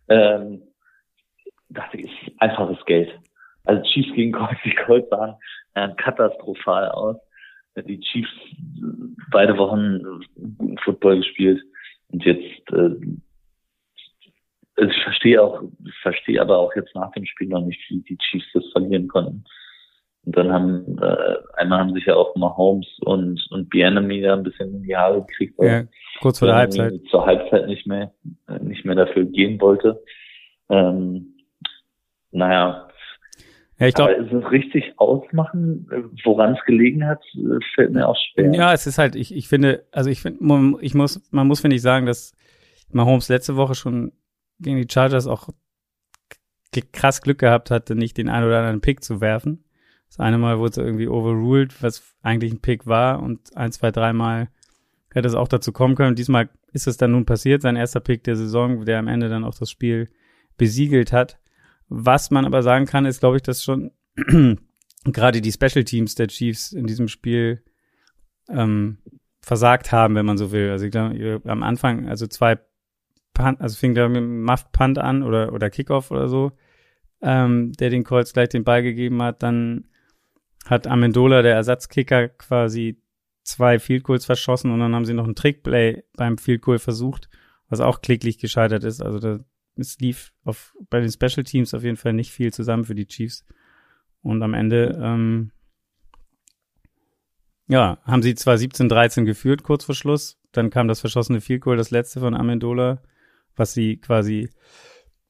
ähm, dachte ich, einfaches Geld. Also Chiefs gegen Colts, die Colts sahen äh, katastrophal aus. Die Chiefs beide Wochen Football gespielt und jetzt äh, also ich verstehe auch, ich verstehe aber auch jetzt nach dem Spiel noch nicht, wie die Chiefs das verlieren konnten. Und dann haben, äh, einmal haben sich ja auch Mahomes und, und Bienemy da ein bisschen in die Haare gekriegt. Ja, kurz vor der Halbzeit. Zur Halbzeit nicht mehr, nicht mehr dafür gehen wollte. Ähm, naja. Ja, ich glaube. Aber es richtig ausmachen, woran es gelegen hat, fällt mir auch schwer. Ja, es ist halt, ich, ich finde, also ich finde, ich muss, man muss, finde ich, sagen, dass Mahomes letzte Woche schon gegen die Chargers auch krass Glück gehabt hatte, nicht den einen oder anderen Pick zu werfen. Das eine Mal wurde es irgendwie overruled, was eigentlich ein Pick war und ein, zwei, dreimal hätte es auch dazu kommen können. Diesmal ist es dann nun passiert, sein erster Pick der Saison, der am Ende dann auch das Spiel besiegelt hat. Was man aber sagen kann, ist, glaube ich, dass schon gerade die Special Teams der Chiefs in diesem Spiel ähm, versagt haben, wenn man so will. Also ich glaube, am Anfang, also zwei Punt, also fing da mit einem Muff Punt an oder, oder Kickoff oder so, ähm, der den Colts gleich den Ball gegeben hat. Dann hat Amendola, der Ersatzkicker, quasi zwei Field Goals verschossen und dann haben sie noch einen Trickplay beim Field Goal versucht, was auch kläglich gescheitert ist. Also da, es lief auf, bei den Special Teams auf jeden Fall nicht viel zusammen für die Chiefs. Und am Ende, ähm, ja, haben sie zwar 17-13 geführt, kurz vor Schluss. Dann kam das verschossene Field Goal, das letzte von Amendola, was sie quasi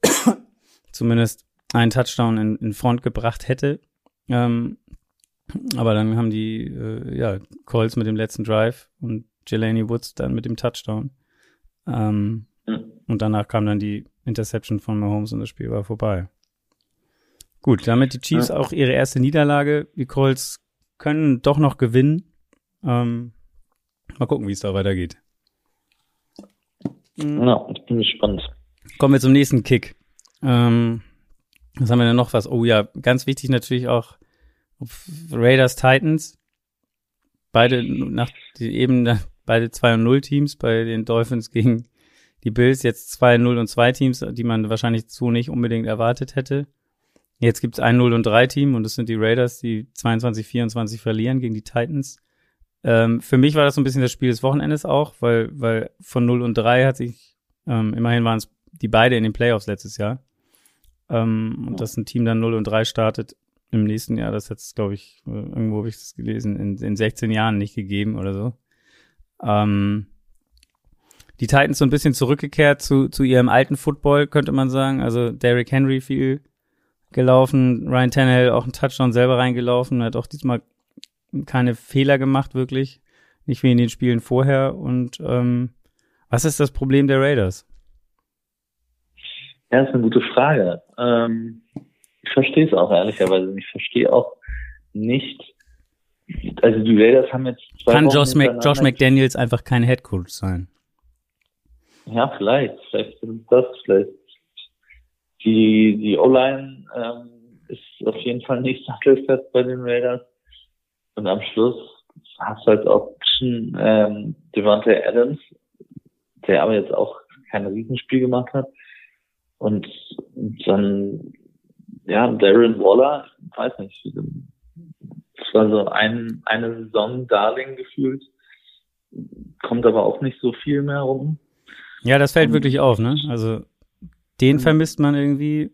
zumindest einen Touchdown in, in Front gebracht hätte. Ähm, aber dann haben die äh, ja, Colts mit dem letzten Drive und Jelani Woods dann mit dem Touchdown. Ähm, mhm. Und danach kam dann die Interception von Mahomes und das Spiel war vorbei. Gut, damit die Chiefs auch ihre erste Niederlage. Die Colts können doch noch gewinnen. Ähm, mal gucken, wie es da weitergeht. Ja, ich bin gespannt. Kommen wir zum nächsten Kick. Ähm, was haben wir denn noch was? Oh ja, ganz wichtig natürlich auch Raiders Titans. Beide nach eben beide 2 und 0 Teams bei den Dolphins gegen die Bills jetzt 2 0 und 2 Teams, die man wahrscheinlich so nicht unbedingt erwartet hätte. Jetzt gibt's ein 0 und 3 Team und das sind die Raiders, die 22 24 verlieren gegen die Titans. Ähm, für mich war das so ein bisschen das Spiel des Wochenendes auch, weil weil von 0 und 3 hat sich ähm, immerhin waren es die beide in den Playoffs letztes Jahr. Ähm, und dass ein Team dann 0 und 3 startet im nächsten Jahr, das hat es, glaube ich, äh, irgendwo habe ich das gelesen, in, in 16 Jahren nicht gegeben oder so. Ähm, die Titans so ein bisschen zurückgekehrt zu, zu ihrem alten Football, könnte man sagen. Also Derrick Henry viel gelaufen, Ryan Tannehill auch einen Touchdown selber reingelaufen, hat auch diesmal keine Fehler gemacht, wirklich. Nicht wie in den Spielen vorher. Und ähm, was ist das Problem der Raiders? Ja, das ist eine gute Frage. Ähm, ich verstehe es auch ehrlicherweise. Ich verstehe auch nicht. Also die Raiders haben jetzt zwei Kann Josh, Mac, Josh McDaniels einfach kein Headcoach sein? Ja, vielleicht. Vielleicht ist das vielleicht. Die, die O-Line ähm, ist auf jeden Fall nicht sattelfest bei den Raiders. Und am Schluss hast du halt auch ähm, Devante Adams, der aber jetzt auch kein Riesenspiel gemacht hat. Und dann, ja, Darren Waller, weiß nicht, es war so ein, eine Saison Darling gefühlt, kommt aber auch nicht so viel mehr rum. Ja, das fällt wirklich auf, ne? Also, den mhm. vermisst man irgendwie.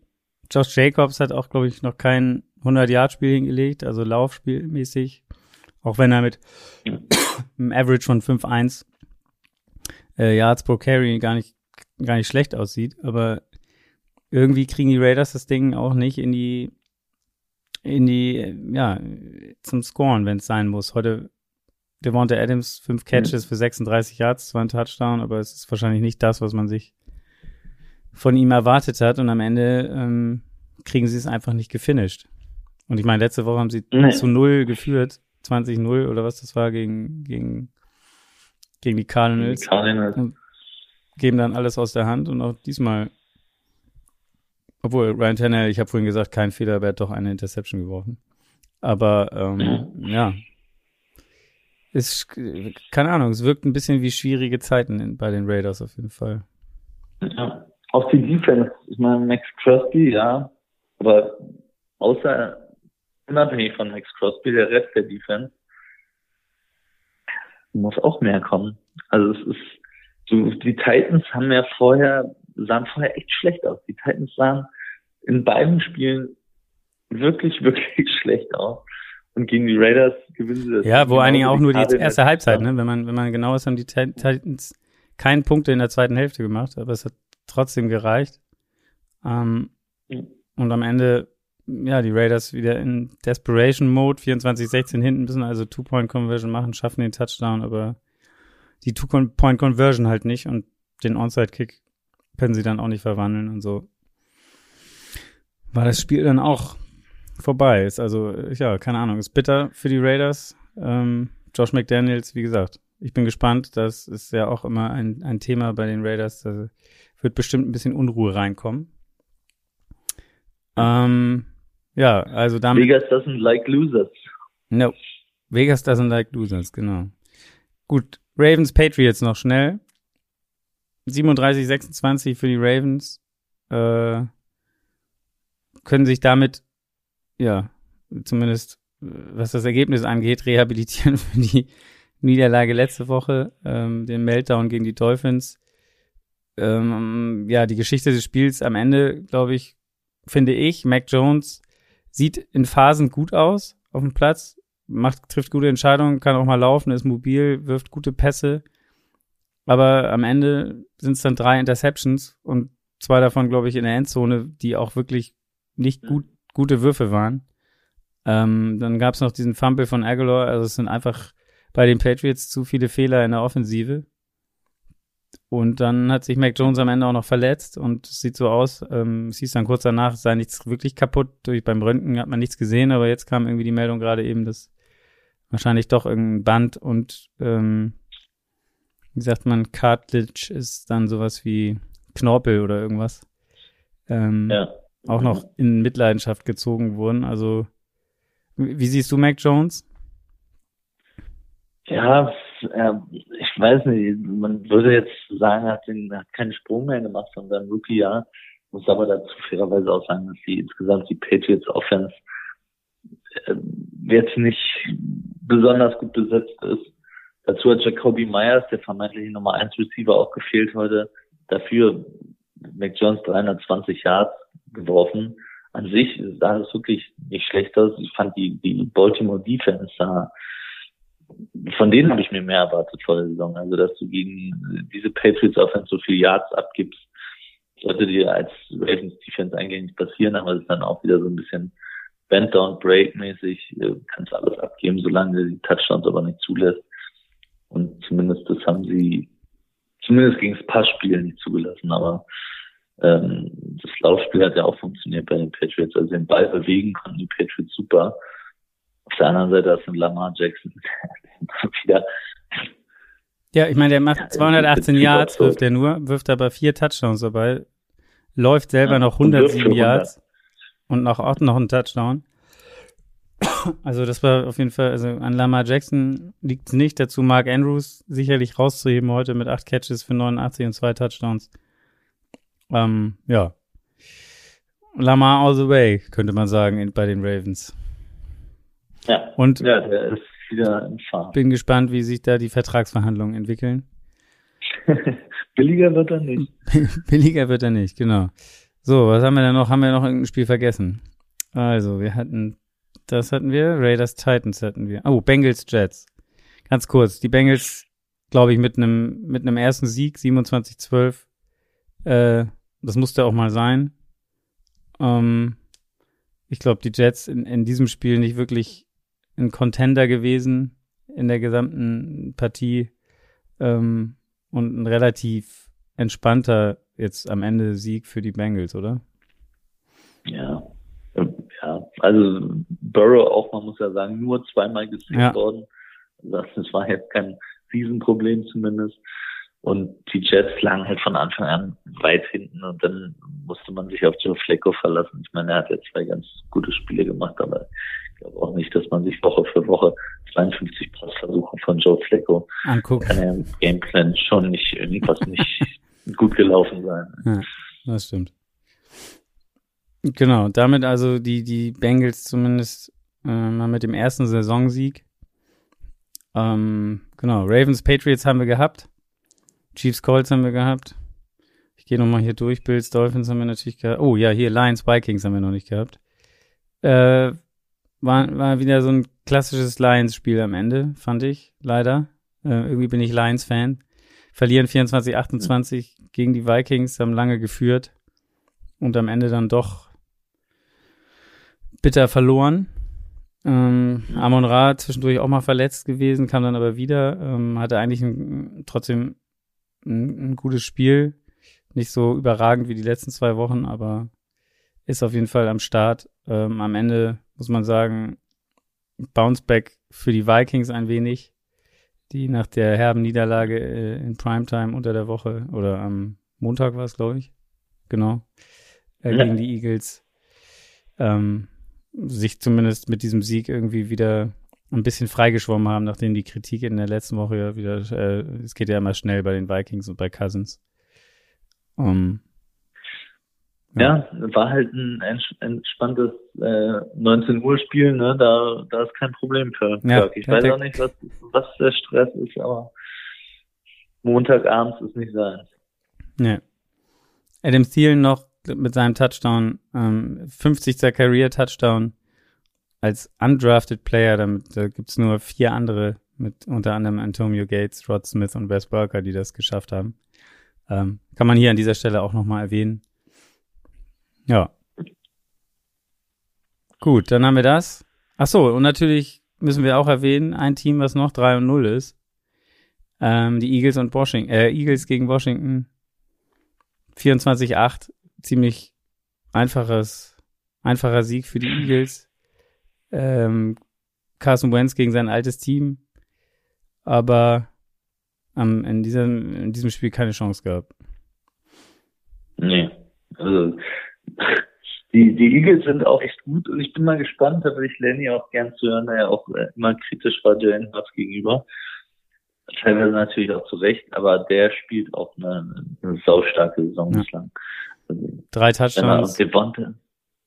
Josh Jacobs hat auch, glaube ich, noch kein 100-Yard-Spiel hingelegt, also Laufspielmäßig. Auch wenn er mit einem Average von 5-1 äh, Yards pro Carry gar nicht, gar nicht schlecht aussieht. Aber irgendwie kriegen die Raiders das Ding auch nicht in die, in die, ja, zum Scoren, wenn es sein muss. Heute Devonta Adams, fünf Catches mhm. für 36 Yards, zwar ein Touchdown, aber es ist wahrscheinlich nicht das, was man sich von ihm erwartet hat. Und am Ende ähm, kriegen sie es einfach nicht gefinisht. Und ich meine, letzte Woche haben sie nee. zu null geführt, 20-0 oder was das war, gegen, gegen, gegen die Cardinals. Die Cardinals. Und geben dann alles aus der Hand und auch diesmal obwohl, Ryan Tannehill, ich habe vorhin gesagt, kein Fehler, aber er hat doch eine Interception geworfen. Aber ähm, ja. Ist, keine Ahnung, es wirkt ein bisschen wie schwierige Zeiten in, bei den Raiders auf jeden Fall. Ja, auch die Defense. Ich meine, Max Crosby, ja, aber außer unabhängig von Max Crosby, der Rest der Defense muss auch mehr kommen. Also es ist, so, die Titans haben ja vorher sahen vorher echt schlecht aus. Die Titans sahen in beiden Spielen wirklich, wirklich schlecht aus. Und gegen die Raiders gewinnen sie das. Ja, wo einigen auch nur die erste Halbzeit, ne? Wenn man, wenn man genau ist, haben die Titans keinen Punkte in der zweiten Hälfte gemacht, aber es hat trotzdem gereicht. Ähm, mhm. Und am Ende ja, die Raiders wieder in Desperation Mode, 24-16 hinten müssen also Two-Point-Conversion machen, schaffen den Touchdown, aber die Two-Point-Conversion halt nicht und den Onside-Kick können sie dann auch nicht verwandeln und so. War das Spiel dann auch vorbei. Ist also, ja, keine Ahnung, ist bitter für die Raiders. Ähm, Josh McDaniels, wie gesagt, ich bin gespannt. Das ist ja auch immer ein, ein Thema bei den Raiders. Da wird bestimmt ein bisschen Unruhe reinkommen. Ähm, ja, also damit. Vegas doesn't like losers. No. Vegas doesn't like losers, genau. Gut, Ravens Patriots noch schnell. 37, 26 für die Ravens. Äh, können sich damit, ja, zumindest was das Ergebnis angeht, rehabilitieren für die Niederlage letzte Woche, ähm, den Meltdown gegen die Dolphins. Ähm, ja, die Geschichte des Spiels am Ende, glaube ich, finde ich, Mac Jones sieht in Phasen gut aus auf dem Platz, macht, trifft gute Entscheidungen, kann auch mal laufen, ist mobil, wirft gute Pässe. Aber am Ende sind es dann drei Interceptions und zwei davon, glaube ich, in der Endzone, die auch wirklich nicht gut, gute Würfe waren. Ähm, dann gab es noch diesen Fumble von Aguilar. Also es sind einfach bei den Patriots zu viele Fehler in der Offensive. Und dann hat sich Mac Jones am Ende auch noch verletzt und es sieht so aus, ähm, es hieß dann kurz danach, es sei nichts wirklich kaputt. Durch, beim Röntgen hat man nichts gesehen, aber jetzt kam irgendwie die Meldung gerade eben, dass wahrscheinlich doch irgendein Band und ähm, wie sagt man, Cartilage ist dann sowas wie Knorpel oder irgendwas. Ähm, ja. Auch noch in Mitleidenschaft gezogen wurden. Also wie siehst du Mac Jones? Ja, äh, ich weiß nicht. Man würde jetzt sagen, er hat, den, hat keinen Sprung mehr gemacht von seinem Rookie-Jahr. Muss aber dazu fairerweise auch sagen, dass die insgesamt die Patriots Offense äh, jetzt nicht besonders gut besetzt ist. Dazu hat Jacoby Myers, der vermeintliche Nummer 1 Receiver, auch gefehlt heute. Dafür Mac Jones 320 Yards geworfen an sich sah es wirklich nicht schlecht aus. Ich fand die, die Baltimore Defense da, von denen habe ich mir mehr erwartet vor der Saison. Also, dass du gegen diese Patriots Offense so viel Yards abgibst, sollte dir als Ravens Defense eigentlich nicht passieren, aber es ist dann auch wieder so ein bisschen Bend Down Break mäßig, kannst alles abgeben, solange die Touchdowns aber nicht zulässt. Und zumindest das haben sie, zumindest gegen das Passspiel nicht zugelassen, aber ähm, das Laufspiel hat ja auch funktioniert bei den Patriots. Also den Ball bewegen konnten die Patriots super. Auf der anderen Seite hast du Lamar Jackson wieder. Ja, ich meine, der macht 218 Yards, wirft er nur, wirft aber vier Touchdowns dabei, läuft selber ja, noch 107 Yards und noch auch noch einen Touchdown. Also das war auf jeden Fall, also an Lamar Jackson liegt es nicht. Dazu Mark Andrews sicherlich rauszuheben heute mit acht Catches für 89 und zwei Touchdowns. Ähm, ja. Lamar all the way, könnte man sagen, in, bei den Ravens. Ja. Und ja, der ist wieder im Fahren. Bin gespannt, wie sich da die Vertragsverhandlungen entwickeln. Billiger wird er nicht. Billiger wird er nicht, genau. So, was haben wir denn noch? Haben wir noch irgendein Spiel vergessen? Also, wir hatten, das hatten wir, Raiders Titans hatten wir. Oh, Bengals Jets. Ganz kurz, die Bengals, glaube ich, mit einem mit einem ersten Sieg, 27-12, äh, das musste auch mal sein. Ähm, ich glaube, die Jets in, in diesem Spiel nicht wirklich ein Contender gewesen in der gesamten Partie ähm, und ein relativ entspannter jetzt am Ende Sieg für die Bengals, oder? Ja, ja, also Burrow auch, man muss ja sagen, nur zweimal gesehen ja. worden. Das war jetzt kein Riesenproblem zumindest. Und die Jets lagen halt von Anfang an weit hinten und dann musste man sich auf Joe Flecko verlassen. Ich meine, er hat jetzt zwei ganz gute Spiele gemacht, aber ich glaube auch nicht, dass man sich Woche für Woche 52 Passversuche von Joe Flecko anguckt. Kann ja im Gameplan schon nicht irgendwas nicht gut gelaufen sein. Ja, das stimmt. Genau, damit also die, die Bengals zumindest äh, mal mit dem ersten Saisonsieg. Ähm, genau, Ravens Patriots haben wir gehabt. Chiefs Colts haben wir gehabt. Ich gehe nochmal hier durch. Bills Dolphins haben wir natürlich gehabt. Oh ja, hier Lions Vikings haben wir noch nicht gehabt. Äh, war, war wieder so ein klassisches Lions-Spiel am Ende, fand ich, leider. Äh, irgendwie bin ich Lions-Fan. Verlieren 24-28 gegen die Vikings, haben lange geführt und am Ende dann doch bitter verloren. Ähm, Amon Ra zwischendurch auch mal verletzt gewesen, kam dann aber wieder, ähm, hatte eigentlich ein, trotzdem ein, ein, gutes Spiel. Nicht so überragend wie die letzten zwei Wochen, aber ist auf jeden Fall am Start. Ähm, am Ende muss man sagen, Bounceback für die Vikings ein wenig, die nach der herben Niederlage äh, in Primetime unter der Woche oder am Montag war es, glaube ich, genau, äh, ja. gegen die Eagles ähm, sich zumindest mit diesem Sieg irgendwie wieder ein bisschen freigeschwommen haben, nachdem die Kritik in der letzten Woche wieder, äh, es geht ja immer schnell bei den Vikings und bei Cousins. Um, ja. ja, war halt ein entspanntes äh, 19 Uhr Spiel, ne? Da, da ist kein Problem für ja, Ich weiß auch nicht, was, was der Stress ist, aber Montagabends ist nicht sein. Ja. Adam Thielen noch mit seinem Touchdown, ähm, 50. Career-Touchdown als undrafted Player, damit da gibt's nur vier andere, mit unter anderem Antonio Gates, Rod Smith und Wes Burker, die das geschafft haben. Ähm, kann man hier an dieser Stelle auch nochmal erwähnen. Ja. Gut, dann haben wir das. Ach so, und natürlich müssen wir auch erwähnen, ein Team, was noch 3 und 0 ist. Ähm, die Eagles und Washington, äh, Eagles gegen Washington 24-8 ziemlich einfaches, einfacher Sieg für die Eagles. Ähm, Carson Wentz gegen sein altes Team, aber ähm, in, diesem, in diesem Spiel keine Chance gehabt. Nee, also die, die Eagles sind auch echt gut und ich bin mal gespannt, da würde ich Lenny auch gern zu hören, der ja auch äh, immer kritisch war Jalen Hurts gegenüber. Teilweise natürlich auch zu Recht, aber der spielt auch eine, eine saustarke Saison ja. bislang. Drei Touchdowns. Devonta,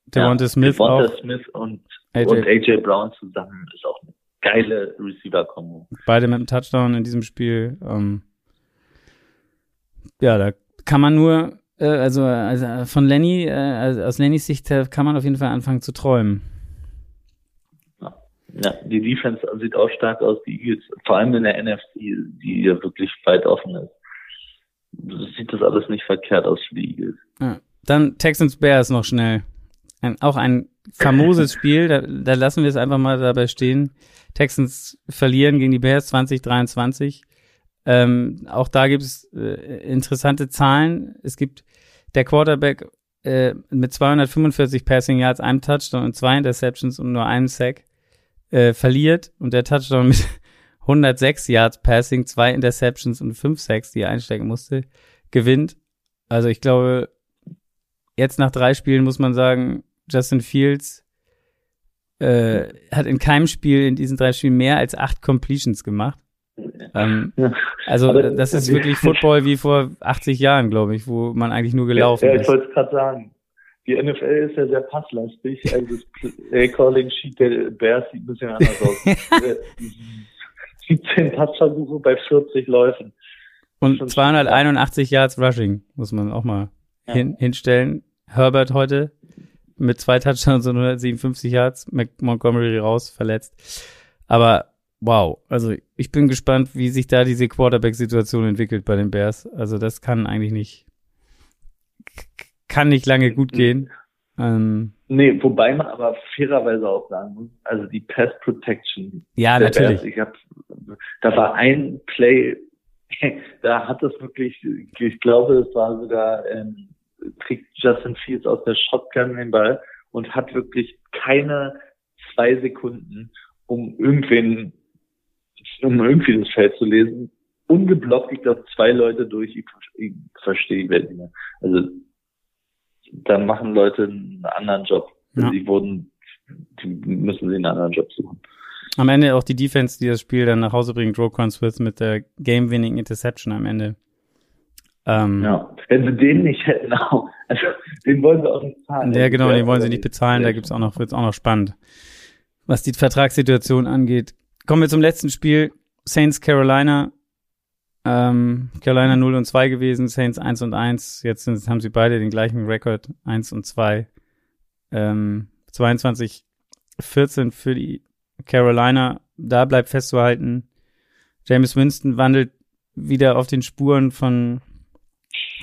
Devonta ja, Smith Devonta auch. Smith und AJ. und AJ Brown zusammen ist auch eine geile Receiver-Kombo. Beide mit einem Touchdown in diesem Spiel. Ähm, ja, da kann man nur, äh, also, also von Lenny, äh, also aus Lennys Sicht kann man auf jeden Fall anfangen zu träumen. Ja, die Defense sieht auch stark aus, die Eagles, vor allem in der NFC, die ja wirklich weit offen ist sieht das alles nicht verkehrt aus für die Eagles. Ja. Dann Texans Bears noch schnell. Ein, auch ein famoses Spiel, da, da lassen wir es einfach mal dabei stehen. Texans verlieren gegen die Bears 2023. Ähm, auch da gibt es äh, interessante Zahlen. Es gibt der Quarterback äh, mit 245 Passing Yards, einem Touchdown und zwei Interceptions und nur einem Sack äh, verliert und der Touchdown mit 106 Yards Passing, zwei Interceptions und fünf Sacks, die er einstecken musste, gewinnt. Also ich glaube, jetzt nach drei Spielen muss man sagen, Justin Fields äh, hat in keinem Spiel in diesen drei Spielen mehr als acht Completions gemacht. Ähm, also das ist wirklich Football wie vor 80 Jahren, glaube ich, wo man eigentlich nur gelaufen ja, ja, ich wollte es gerade sagen. Die NFL ist ja sehr passlastig. Also das Play-Calling-Sheet der Bears sieht ein bisschen anders aus. 17 Passversuche bei 40 Läufen. Und 281 Yards Rushing, muss man auch mal ja. hin, hinstellen. Herbert heute mit zwei Touchdowns und 157 Yards, Montgomery raus, verletzt. Aber wow, also ich bin gespannt, wie sich da diese Quarterback-Situation entwickelt bei den Bears. Also das kann eigentlich nicht, kann nicht lange gut gehen. Ähm, nee, wobei man aber fairerweise auch sagen muss, also die Pass Protection. Ja, natürlich. Bears, ich hab, da war ein Play, da hat es wirklich, ich glaube, es war sogar, ähm, kriegt Justin Fields aus der Shotgun den Ball und hat wirklich keine zwei Sekunden, um irgendwen, um irgendwie das Feld zu lesen, ungeblockt, ich glaube, zwei Leute durch, ich, ich verstehe die Welt nicht mehr. Also da machen Leute einen anderen Job. Ja. Die wurden, die müssen sie einen anderen Job suchen. Am Ende auch die Defense, die das Spiel dann nach Hause bringt, Roquan Smith mit der Game-Winning Interception am Ende. Ähm, ja, wenn sie den nicht hätten, auch, also den wollen sie auch nicht zahlen. Ja, genau, den wollen sie nicht bezahlen, da gibt's auch noch, wird's auch noch spannend. Was die Vertragssituation angeht. Kommen wir zum letzten Spiel. Saints Carolina ähm, Carolina 0 und 2 gewesen, Saints 1 und 1. Jetzt sind, haben sie beide den gleichen Rekord, 1 und 2. Ähm, 22, 14 für die Carolina. Da bleibt festzuhalten, James Winston wandelt wieder auf den Spuren von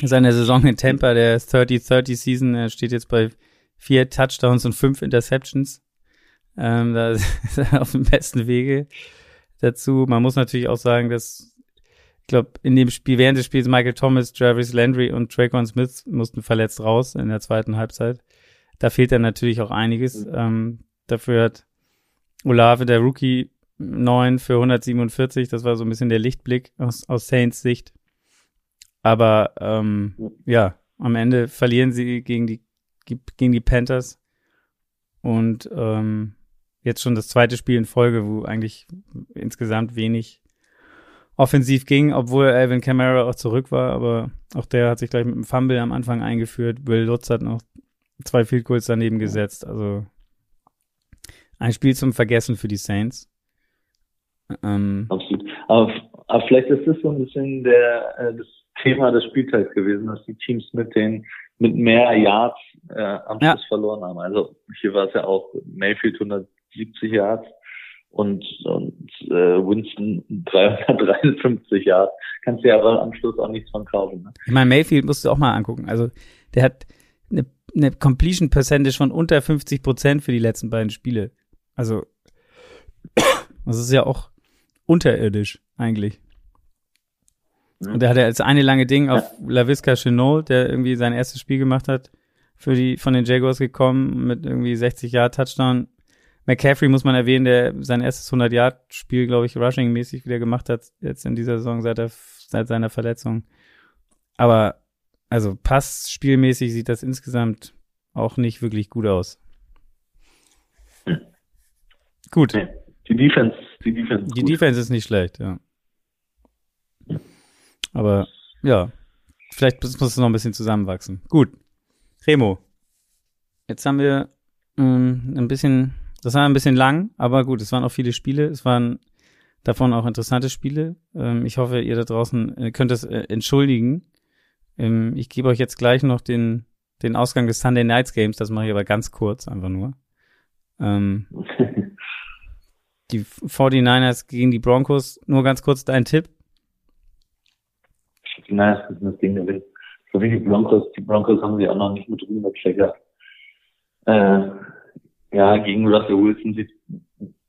seiner Saison in Tampa, der 30-30 Season. Er steht jetzt bei vier Touchdowns und fünf Interceptions. Ähm, da ist er auf dem besten Wege dazu. Man muss natürlich auch sagen, dass ich glaube, in dem Spiel, während des Spiels Michael Thomas, Travis Landry und Traquan Smith mussten verletzt raus in der zweiten Halbzeit. Da fehlt dann natürlich auch einiges. Ähm, dafür hat Olave, der Rookie, 9 für 147. Das war so ein bisschen der Lichtblick aus, aus Saints Sicht. Aber ähm, ja, am Ende verlieren sie gegen die, gegen die Panthers. Und ähm, jetzt schon das zweite Spiel in Folge, wo eigentlich insgesamt wenig offensiv ging, obwohl Alvin Kamara auch zurück war, aber auch der hat sich gleich mit einem Fumble am Anfang eingeführt. Will Lutz hat noch zwei Field Goals daneben gesetzt. Also ein Spiel zum Vergessen für die Saints. Ähm, Absolut. Aber, aber vielleicht ist das so ein bisschen der, äh, das Thema des Spieltags gewesen, dass die Teams mit den mit mehr Yards äh, am Schluss ja. verloren haben. Also hier war es ja auch Mayfield 170 Yards und, und äh, Winston 353 Yards. Kannst du ja aber am Schluss auch nichts von kaufen. Ne? Ich meine, Mayfield musst du auch mal angucken. Also der hat eine, eine Completion Percentage von unter 50 Prozent für die letzten beiden Spiele. Also das ist ja auch unterirdisch eigentlich. Und da hat er als eine lange Ding auf ja. LaVisca Chenot, der irgendwie sein erstes Spiel gemacht hat, für die von den Jaguars gekommen mit irgendwie 60 Jahr Touchdown. McCaffrey muss man erwähnen, der sein erstes 100 Jahr Spiel, glaube ich, rushing-mäßig wieder gemacht hat jetzt in dieser Saison seit, der, seit seiner Verletzung. Aber also Pass-spielmäßig sieht das insgesamt auch nicht wirklich gut aus. Hm. Gut. Die Defense, die Defense. Die gut. Defense ist nicht schlecht, ja. Aber ja, vielleicht muss es noch ein bisschen zusammenwachsen. Gut. Remo. Jetzt haben wir ähm, ein bisschen, das war ein bisschen lang, aber gut, es waren auch viele Spiele. Es waren davon auch interessante Spiele. Ähm, ich hoffe, ihr da draußen äh, könnt es äh, entschuldigen. Ähm, ich gebe euch jetzt gleich noch den, den Ausgang des Sunday Nights Games. Das mache ich aber ganz kurz, einfach nur. Ähm, die 49ers gegen die Broncos. Nur ganz kurz dein Tipp. Die Niners müssen das Ding gewinnen. So wie die Broncos, die Broncos haben sie auch noch nicht mit Ruhm gecheckert. Äh, ja, gegen Russell Wilson sieht,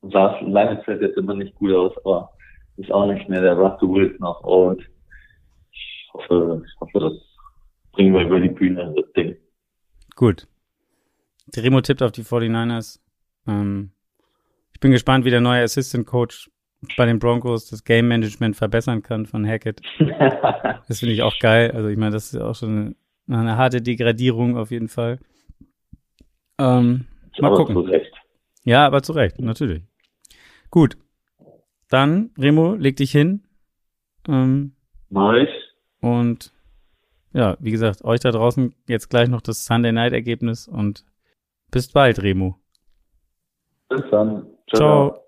sah es lange Zeit jetzt immer nicht gut aus, aber ist auch nicht mehr der Russell Wilson auf Old. Ich hoffe, ich hoffe, das bringen wir über die Bühne, das Ding. Gut. Remo tippt auf die 49ers. Ähm, ich bin gespannt, wie der neue Assistant Coach bei den Broncos das Game Management verbessern kann von Hackett. das finde ich auch geil. Also ich meine, das ist auch schon eine, eine harte Degradierung auf jeden Fall. Ähm, mal aber gucken. Zu Recht. Ja, aber zu Recht, natürlich. Gut. Dann, Remo, leg dich hin. Ähm, Mach Und ja, wie gesagt, euch da draußen jetzt gleich noch das Sunday Night Ergebnis und bis bald, Remo. Bis dann. Ciao. Ciao.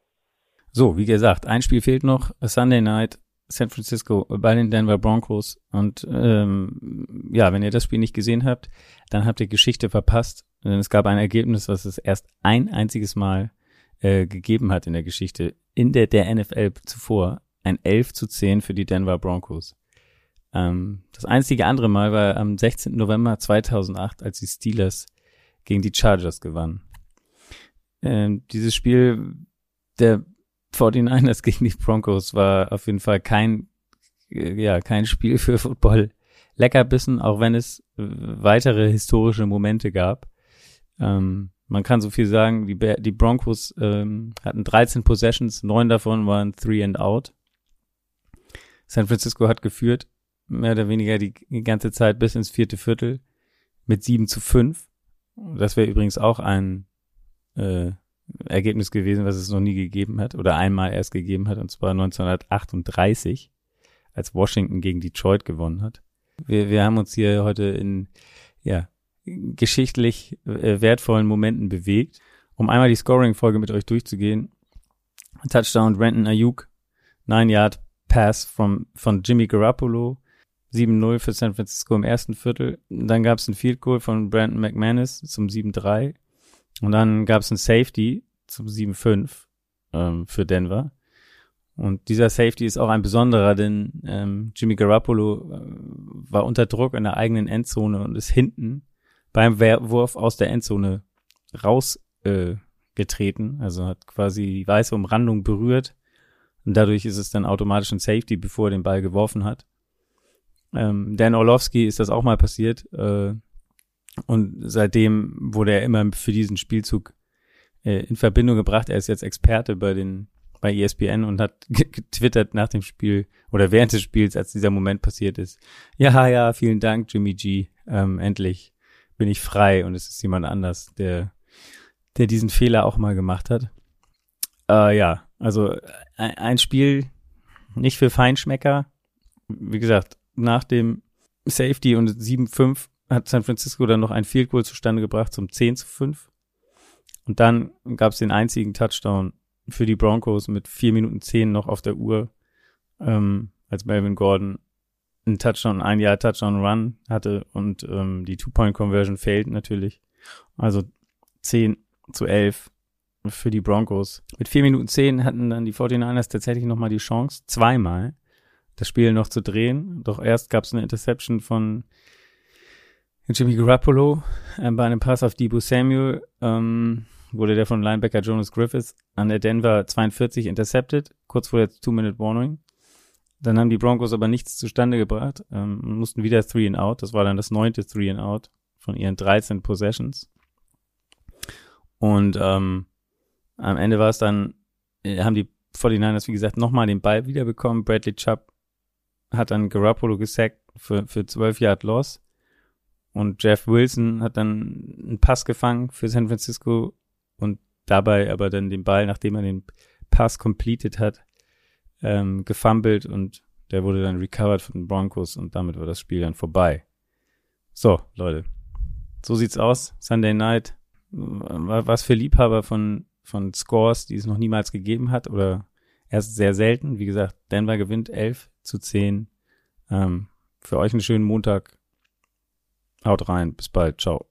So, wie gesagt, ein Spiel fehlt noch. Sunday Night, San Francisco bei den Denver Broncos. Und ähm, ja, wenn ihr das Spiel nicht gesehen habt, dann habt ihr Geschichte verpasst. Denn es gab ein Ergebnis, was es erst ein einziges Mal äh, gegeben hat in der Geschichte, in der, der NFL zuvor. Ein 11 zu 10 für die Denver Broncos. Ähm, das einzige andere Mal war am 16. November 2008, als die Steelers gegen die Chargers gewannen. Ähm, dieses Spiel der 49ers gegen die Broncos war auf jeden Fall kein, ja, kein Spiel für Football. Leckerbissen, auch wenn es weitere historische Momente gab. Ähm, man kann so viel sagen, die, die Broncos ähm, hatten 13 Possessions, neun davon waren Three and Out. San Francisco hat geführt, mehr oder weniger die, die ganze Zeit bis ins vierte Viertel mit 7 zu 5. Das wäre übrigens auch ein äh, Ergebnis gewesen, was es noch nie gegeben hat oder einmal erst gegeben hat, und zwar 1938, als Washington gegen Detroit gewonnen hat. Wir, wir haben uns hier heute in ja, geschichtlich äh, wertvollen Momenten bewegt. Um einmal die Scoring-Folge mit euch durchzugehen. Touchdown Brandon Ayuk, 9 Yard Pass from, von Jimmy Garoppolo, 7-0 für San Francisco im ersten Viertel. Dann gab es ein Field Goal von Brandon McManus zum 7-3 und dann gab es ein Safety zum 7-5 ähm, für Denver. Und dieser Safety ist auch ein besonderer, denn ähm, Jimmy Garoppolo äh, war unter Druck in der eigenen Endzone und ist hinten beim Wurf aus der Endzone raus äh, also hat quasi die weiße Umrandung berührt und dadurch ist es dann automatisch ein Safety, bevor er den Ball geworfen hat. Ähm, Dan Orlovsky ist das auch mal passiert äh, und seitdem wurde er immer für diesen Spielzug äh, in Verbindung gebracht. Er ist jetzt Experte bei den bei ESPN und hat getwittert nach dem Spiel oder während des Spiels, als dieser Moment passiert ist. Ja, ja, vielen Dank, Jimmy G. Ähm, endlich bin ich frei und es ist jemand anders, der, der diesen Fehler auch mal gemacht hat. Äh, ja, also ein, ein Spiel nicht für Feinschmecker. Wie gesagt, nach dem Safety und 7-5 hat San Francisco dann noch ein Field Goal zustande gebracht zum 10 zu 5. Und dann gab es den einzigen Touchdown für die Broncos mit 4 Minuten 10 noch auf der Uhr, ähm, als Melvin Gordon einen Touchdown, ein Jahr Touchdown Run hatte und ähm, die Two-Point-Conversion fehlt natürlich. Also 10 zu 11 für die Broncos. Mit 4 Minuten 10 hatten dann die 49ers tatsächlich nochmal die Chance, zweimal das Spiel noch zu drehen. Doch erst gab es eine Interception von Jimmy Garoppolo äh, bei einem Pass auf Debo Samuel. Ähm, wurde der von Linebacker Jonas Griffiths an der Denver 42 intercepted, kurz vor der Two-Minute-Warning. Dann haben die Broncos aber nichts zustande gebracht, ähm, mussten wieder Three and Out. Das war dann das neunte Three and Out von ihren 13 Possessions. Und ähm, am Ende war es dann, äh, haben die 49ers, wie gesagt, nochmal den Ball wiederbekommen. Bradley Chubb hat dann Garoppolo gesackt für, für 12 Yard Loss. Und Jeff Wilson hat dann einen Pass gefangen für San Francisco und dabei aber dann den Ball, nachdem er den Pass completed hat, ähm, gefumbled und der wurde dann recovered von den Broncos und damit war das Spiel dann vorbei. So, Leute. So sieht's aus. Sunday Night. Was für Liebhaber von, von Scores, die es noch niemals gegeben hat oder erst sehr selten. Wie gesagt, Denver gewinnt 11 zu 10. Ähm, für euch einen schönen Montag. Haut rein. Bis bald. Ciao.